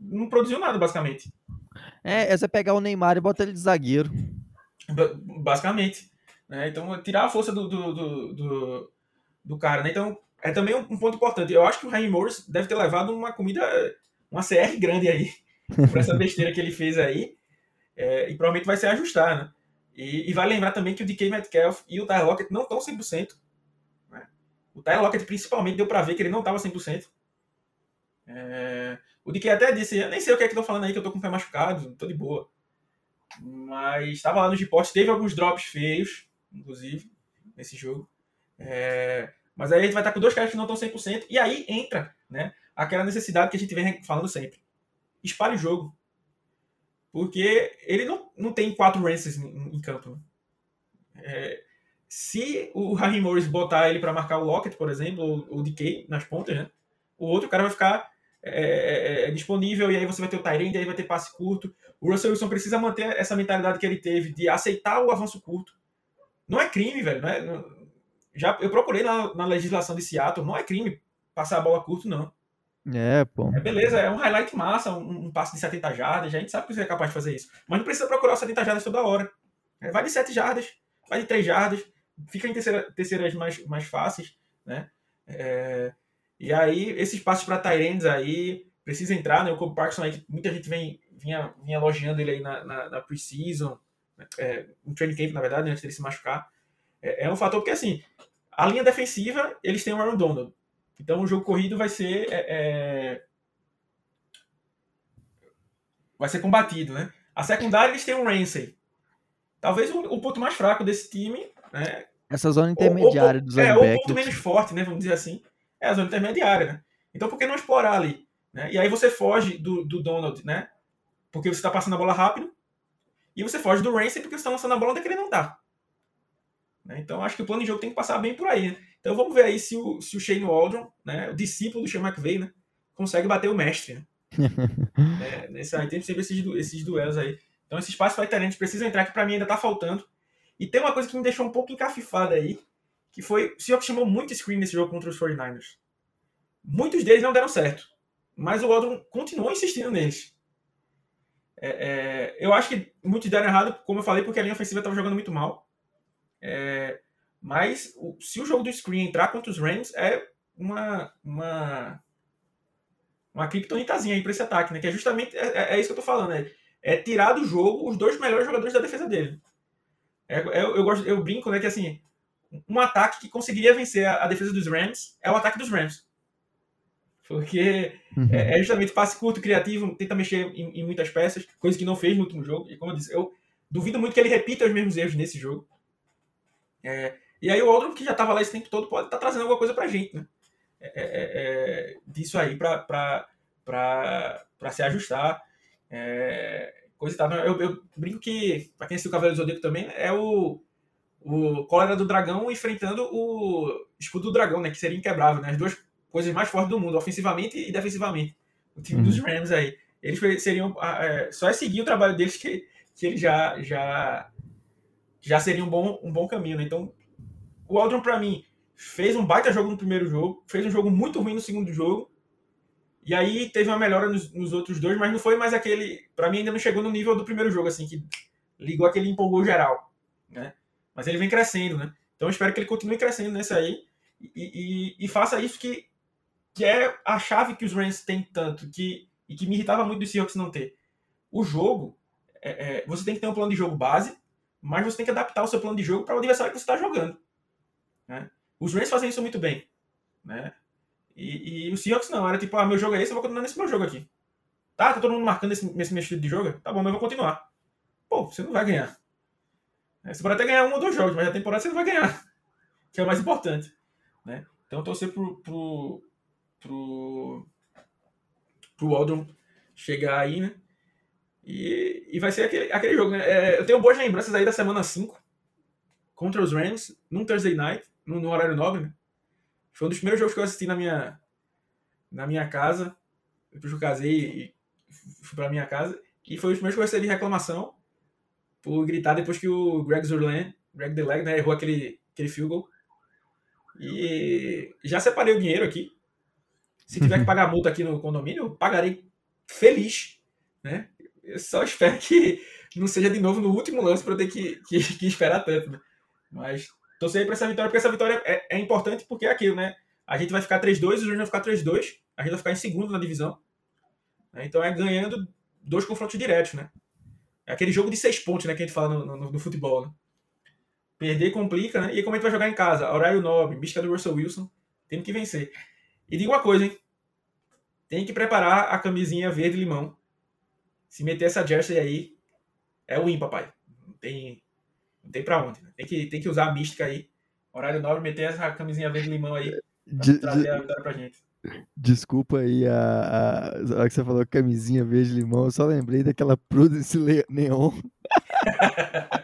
não produziu nada, basicamente. É, é você pegar o Neymar e botar ele de zagueiro. Basicamente. Né? Então, tirar a força do, do, do, do, do cara. Né? Então, é também um, ponto importante. Eu acho que o Raheem Morris deve ter levado uma comida uma CR grande aí, por essa besteira que ele fez aí, é, e provavelmente vai se ajustar, né? E, e, vai lembrar também que o DK Metcalf e o Tyler Lockett não estão 100%. Né? O Tyler Lockett, principalmente, deu para ver que ele não estava 100%. É, o DK até disse, nem sei o que é que estão falando aí, que eu tô com o pé machucado, tô de boa. Mas estava lá no Gipote, teve alguns drops feios, inclusive, nesse jogo. É, mas aí a gente vai estar com dois caras que não estão 100%, e aí entra né, aquela necessidade que a gente vem falando sempre. Espalhe o jogo. Porque ele não, não tem quatro Rances em, em campo. Né? É, se o Harry Morris botar ele para marcar o Lockett, por exemplo, ou o DK nas pontas, né? o outro cara vai ficar é, é, é, disponível e aí você vai ter o Tyrande, aí vai ter passe curto. O Russell Wilson precisa manter essa mentalidade que ele teve de aceitar o avanço curto. Não é crime, velho. Não é, não, já, eu procurei na, na legislação de Seattle, não é crime passar a bola curto, não. É, pô. É beleza, é um highlight massa, um, um passe de 70 jardas, a gente sabe que você é capaz de fazer isso. Mas não precisa procurar os 70 jardas toda hora. É, vai de 7 jardas, vai de 3 jardas, fica em terceira, terceiras mais, mais fáceis, né? É, e aí, esses passos para Tyrands aí, precisa entrar, né? O Kobe Parkinson aí, muita gente vem, vinha, vinha elogiando ele aí na, na, na pre-season, é, no training camp, na verdade, antes dele se machucar. É, é, um fator porque, assim, a linha defensiva, eles têm o Aaron Donald. Então o jogo corrido vai ser. É, é, vai ser combatido, né? A secundária eles têm um Ramsey. Talvez o, o, ponto mais fraco desse time. Né? Essa zona intermediária dos É, o ponto menos forte, né? Vamos dizer assim. É a zona intermediária, né? Então por que não explorar ali? Né? E aí você foge do, do Donald, né? Porque você está passando a bola rápido. E você foge do Ramsey porque você está lançando a bola onde é que ele não está. Né? Então acho que o plano de jogo tem que passar bem por aí. Né? Então vamos ver aí se o, se o Shane Waldron, né, o discípulo do Sean McVay, né, consegue bater o mestre. Né? é, nesse, aí tem sempre esses, esses duelos aí. Então esse espaço vai ter, a gente precisa entrar que para mim ainda tá faltando. E tem uma coisa que me deixou um pouco encafifada aí, que foi o Seahawks chamou muito screen nesse jogo contra os 49ers. Muitos deles não deram certo, mas o Waldron continuou insistindo neles. É, é, eu acho que muitos deram errado, como eu falei, porque a linha ofensiva estava jogando muito mal. É, mas se o jogo do screen entrar contra os Rams, é uma, uma, uma criptonitazinha aí para esse ataque, né? Que é justamente é, é, é isso que eu tô falando, né? É tirar do jogo os dois melhores jogadores da defesa dele. É, é, eu, gosto, eu brinco, né, que assim, um ataque que conseguiria vencer a, a defesa dos Rams é o ataque dos Rams. Porque uhum. é, é, justamente passe curto, criativo, tenta mexer em, em, muitas peças, coisa que não fez no último jogo. E como eu disse, eu duvido muito que ele repita os mesmos erros nesse jogo. É, e aí o Aldrin, que já estava lá esse tempo todo, pode estar tá trazendo alguma coisa para a gente, né? É, é, é, é disso aí para se ajustar. Coisa e tal. Eu, eu brinco que, para quem assistiu o Cavaleiro do Zodíaco também, é o, o Cólera do Dragão enfrentando o Escudo do Dragão, né? Que seria inquebrável, né? As duas coisas mais fortes do mundo, ofensivamente e defensivamente. O time uhum. dos Rams aí. Eles seriam. É, só é seguir o trabalho deles que, que eles já, já já seria um bom, um bom caminho. Né? Então, o Aldron, para mim, fez um baita jogo no primeiro jogo, fez um jogo muito ruim no segundo jogo, e aí teve uma melhora nos, nos outros dois, mas não foi mais aquele. Para mim, ainda não chegou no nível do primeiro jogo, assim, que ligou aquele empolgou geral, né? Mas ele vem crescendo, né? Então eu espero que ele continue crescendo nesse aí e, e, e faça isso que, que é a chave que os Rams têm tanto, que, e que me irritava muito do Seahawks não ter. O jogo, é, é, você tem que ter um plano de jogo base, mas você tem que adaptar o seu plano de jogo para o adversário que você está jogando. Né? Os Rams fazem isso muito bem. Né? E, e o Seahawks não, era tipo, ah, meu jogo é esse, eu vou continuar nesse meu jogo aqui. Tá, tá todo mundo marcando esse, esse meu estilo de jogo? Tá bom, mas eu vou continuar. Pô, você não vai ganhar. É, você pode até ganhar um ou dois jogos, mas a temporada você não vai ganhar. Que é o mais importante. Né? Então torcer pro, pro, pro, pro Waldron chegar aí, né? E, e vai ser aquele, aquele jogo, né? É, eu tenho boas lembranças aí da semana 5 contra os Rams, num Thursday night, no, no, horário nobre, né? Foi um dos primeiros jogos que eu assisti na minha, na minha casa. Depois que eu casei e fui pra minha casa. E foi os primeiros que eu recebi reclamação por gritar depois que o Greg Zurland, Greg DeLeg, né, errou aquele, aquele field goal. E já separei o dinheiro aqui. Se tiver que pagar multa aqui no condomínio, eu pagarei feliz, né? Eu só espero que não seja de novo no último lance para eu ter que, que, que, esperar tanto, né? Mas torcer para essa vitória, porque essa vitória é, é, importante porque é aquilo, né? A gente vai ficar 3-2, o Júnior vai ficar 3-2, a gente vai ficar em segundo na divisão. Né? Então é ganhando dois confrontos diretos, né? É aquele jogo de seis pontos, né, que a gente fala no, no, no futebol, né? Perder complica, né? E como a gente vai jogar em casa? Horário nobre, bicha do Russell Wilson, tem que vencer. E diga uma coisa, hein? Tem que preparar a camisinha verde-limão. Se meter essa jersey aí, é o win, papai. Não tem, não tem pra onde. Né? Tem, que, tem que usar a mística aí. Horário nobre, meter essa camisinha verde-limão aí. De, trazer de... a vitória pra gente. Desculpa aí a, a, a hora que você falou camisinha verde limão, eu só lembrei daquela Prudence Neon.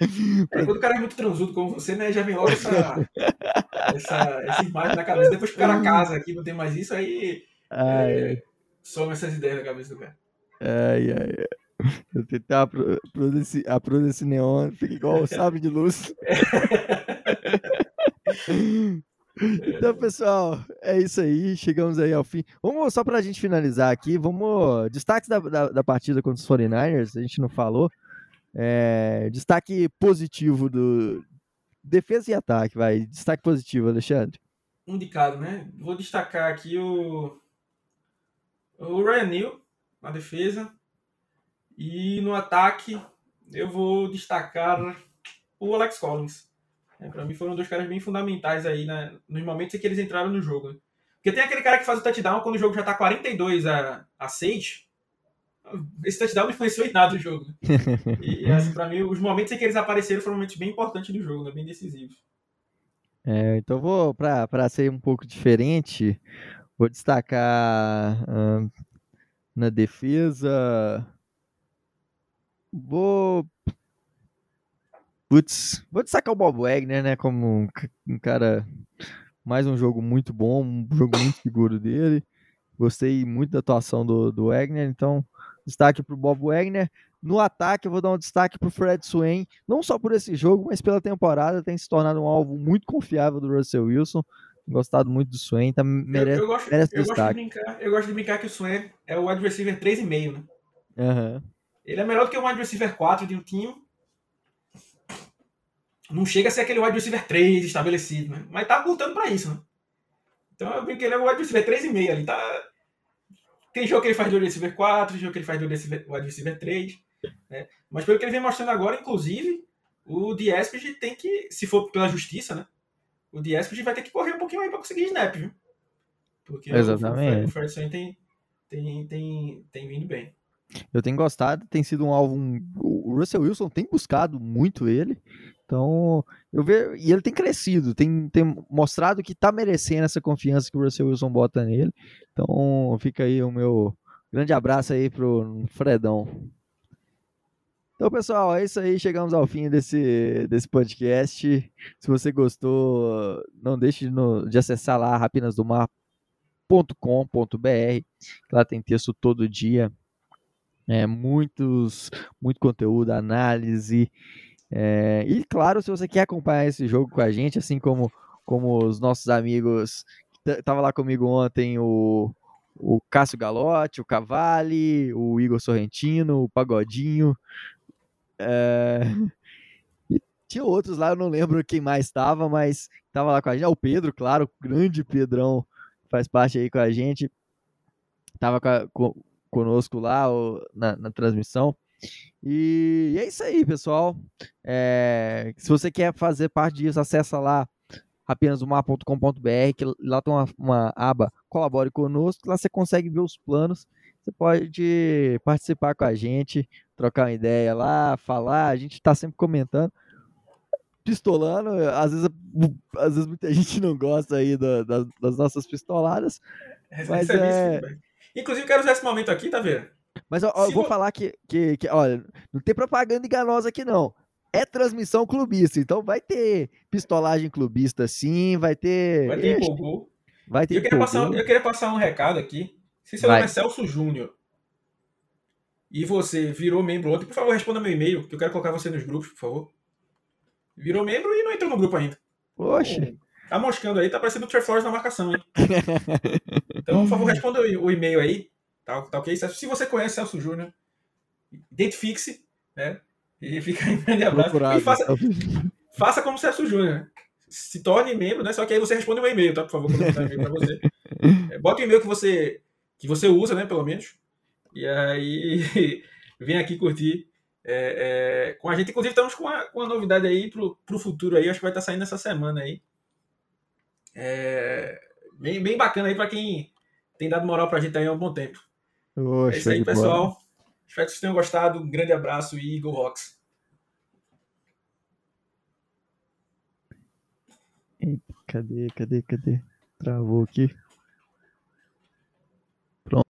É, quando o cara é muito transudo como você, né, já vem logo essa, essa, essa imagem na cabeça. Depois que o cara casa aqui, não tem mais isso, aí ai, é, some essas ideias na cabeça do cara. Ai, ai, ai. Eu tentar a Prudence, a Prudence Neon, fica igual o sabre de luz. Então, pessoal, é isso aí. Chegamos aí ao fim. Vamos, só para a gente finalizar aqui, vamos. Destaques da, da, da, partida contra os 49ers, a gente não falou. É, destaque positivo do. Defesa e ataque, vai. Destaque positivo, Alexandre. Indicado, né? Vou destacar aqui o. O Ryan Neal na defesa. E no ataque, eu vou destacar o Alex Collins. É, para mim foram dois caras bem fundamentais aí né, nos momentos em que eles entraram no jogo. Porque tem aquele cara que faz o touchdown quando o jogo já tá 42 a, a 6. Esse touchdown não influenciou em nada o jogo. Né? E assim, pra mim, os momentos em que eles apareceram foram momentos bem importantes do jogo, né? bem decisivos. É, então vou, para ser um pouco diferente, vou destacar uh, na defesa. Vou Putz, vou destacar o Bob Wagner, né? Como um, um, cara. Mais um jogo muito bom, um jogo muito seguro dele. Gostei muito da atuação do, do Wagner, então destaque para o Bob Wagner. No ataque, eu vou dar um destaque para o Fred Swain, não só por esse jogo, mas pela temporada, tem se tornado um alvo muito confiável do Russell Wilson. Gostado muito do Swain, tá, merece, eu, eu gosto, merece eu destaque. Gosto brincar, eu gosto de brincar que o Swain é o wide receiver 3,5, né? Uhum. Ele é melhor do que o wide receiver 4 de um time, não chega a ser aquele wide receiver 3 estabelecido, né? Mas tá lutando para isso, né? Então eu brinco que ele é o wide receiver 3,5 ali. Tá... Tem jogo que ele faz do wide receiver 4, tem jogo que ele faz do wide receiver 3. Né? Mas pelo que ele vem mostrando agora, inclusive, o Diespig tem que, se for pela justiça, né? O Diespig vai ter que correr um pouquinho aí para conseguir snap, viu? Porque Exatamente. o Fred tem, tem, tem, tem vindo bem. Eu tenho gostado, tem sido um alvo. O Russell Wilson tem buscado muito ele. Então, eu vejo. E ele tem crescido, tem, tem mostrado que está merecendo essa confiança que o Russell Wilson bota nele. Então, fica aí o meu grande abraço aí pro Fredão. Então, pessoal, é isso aí. Chegamos ao fim desse, desse podcast. Se você gostou, não deixe de, no, de acessar lá rapinasdomar.com.br. Lá tem texto todo dia. É, muitos, muito conteúdo, análise. É, e claro, se você quer acompanhar esse jogo com a gente, assim como como os nossos amigos. Tava lá comigo ontem o, o Cássio Galotti, o Cavalli, o Igor Sorrentino, o Pagodinho. É... tinha outros lá, eu não lembro quem mais estava, mas estava lá com a gente. Ah, o Pedro, claro, o grande Pedrão, faz parte aí com a gente. Tava conosco lá na, na transmissão. E, e, é isso aí, pessoal. É, se você quer fazer parte disso, acessa lá apenasumar.com.br, que lá tem uma, uma, aba Colabore Conosco, lá você consegue ver os planos. Você pode participar com a gente, trocar uma ideia lá, falar. A gente está sempre comentando, pistolando. Às vezes, às vezes muita gente não gosta aí da, da, das nossas pistoladas. Mas é... Inclusive, quero usar esse momento aqui, tá vendo? Mas ó, eu vou falar que, que, que, olha, não tem propaganda enganosa aqui não. É transmissão clubista, então vai ter pistolagem clubista sim, vai ter. Vai ter empolgou. Vai ter eu queria, passar, eu queria passar um recado aqui. Se seu nome é Celso Júnior e você virou membro ontem, por favor, responda meu e-mail, que eu quero colocar você nos grupos, por favor. Virou membro e não entrou no grupo ainda. Poxa. Tá moscando aí, tá parecendo o Trey Flores na marcação, hein? então, por favor, responda o e-mail aí. Tá, tá ok? Se você conhece Celso Júnior, identifique-se, né? E fica aí um grande abraço. E faça, faça como Celso Júnior, né? Se torne membro, né? Só que aí você responde o meu e-mail, tá? Por favor, quando eu e-mail pra você. É, bota o e-mail que você, que você usa, né? Pelo menos. E aí vem aqui curtir é, é, com a gente. Inclusive, estamos com uma, com uma novidade aí pro, pro futuro aí. Acho que vai estar saindo essa semana aí. É, bem, bem bacana aí para quem tem dado moral pra gente aí há um bom tempo. Oxa, é isso aí, pessoal. Boa. Espero que vocês tenham gostado. Um grande abraço e Eagle Rocks. Cadê, cadê, cadê? Travou aqui.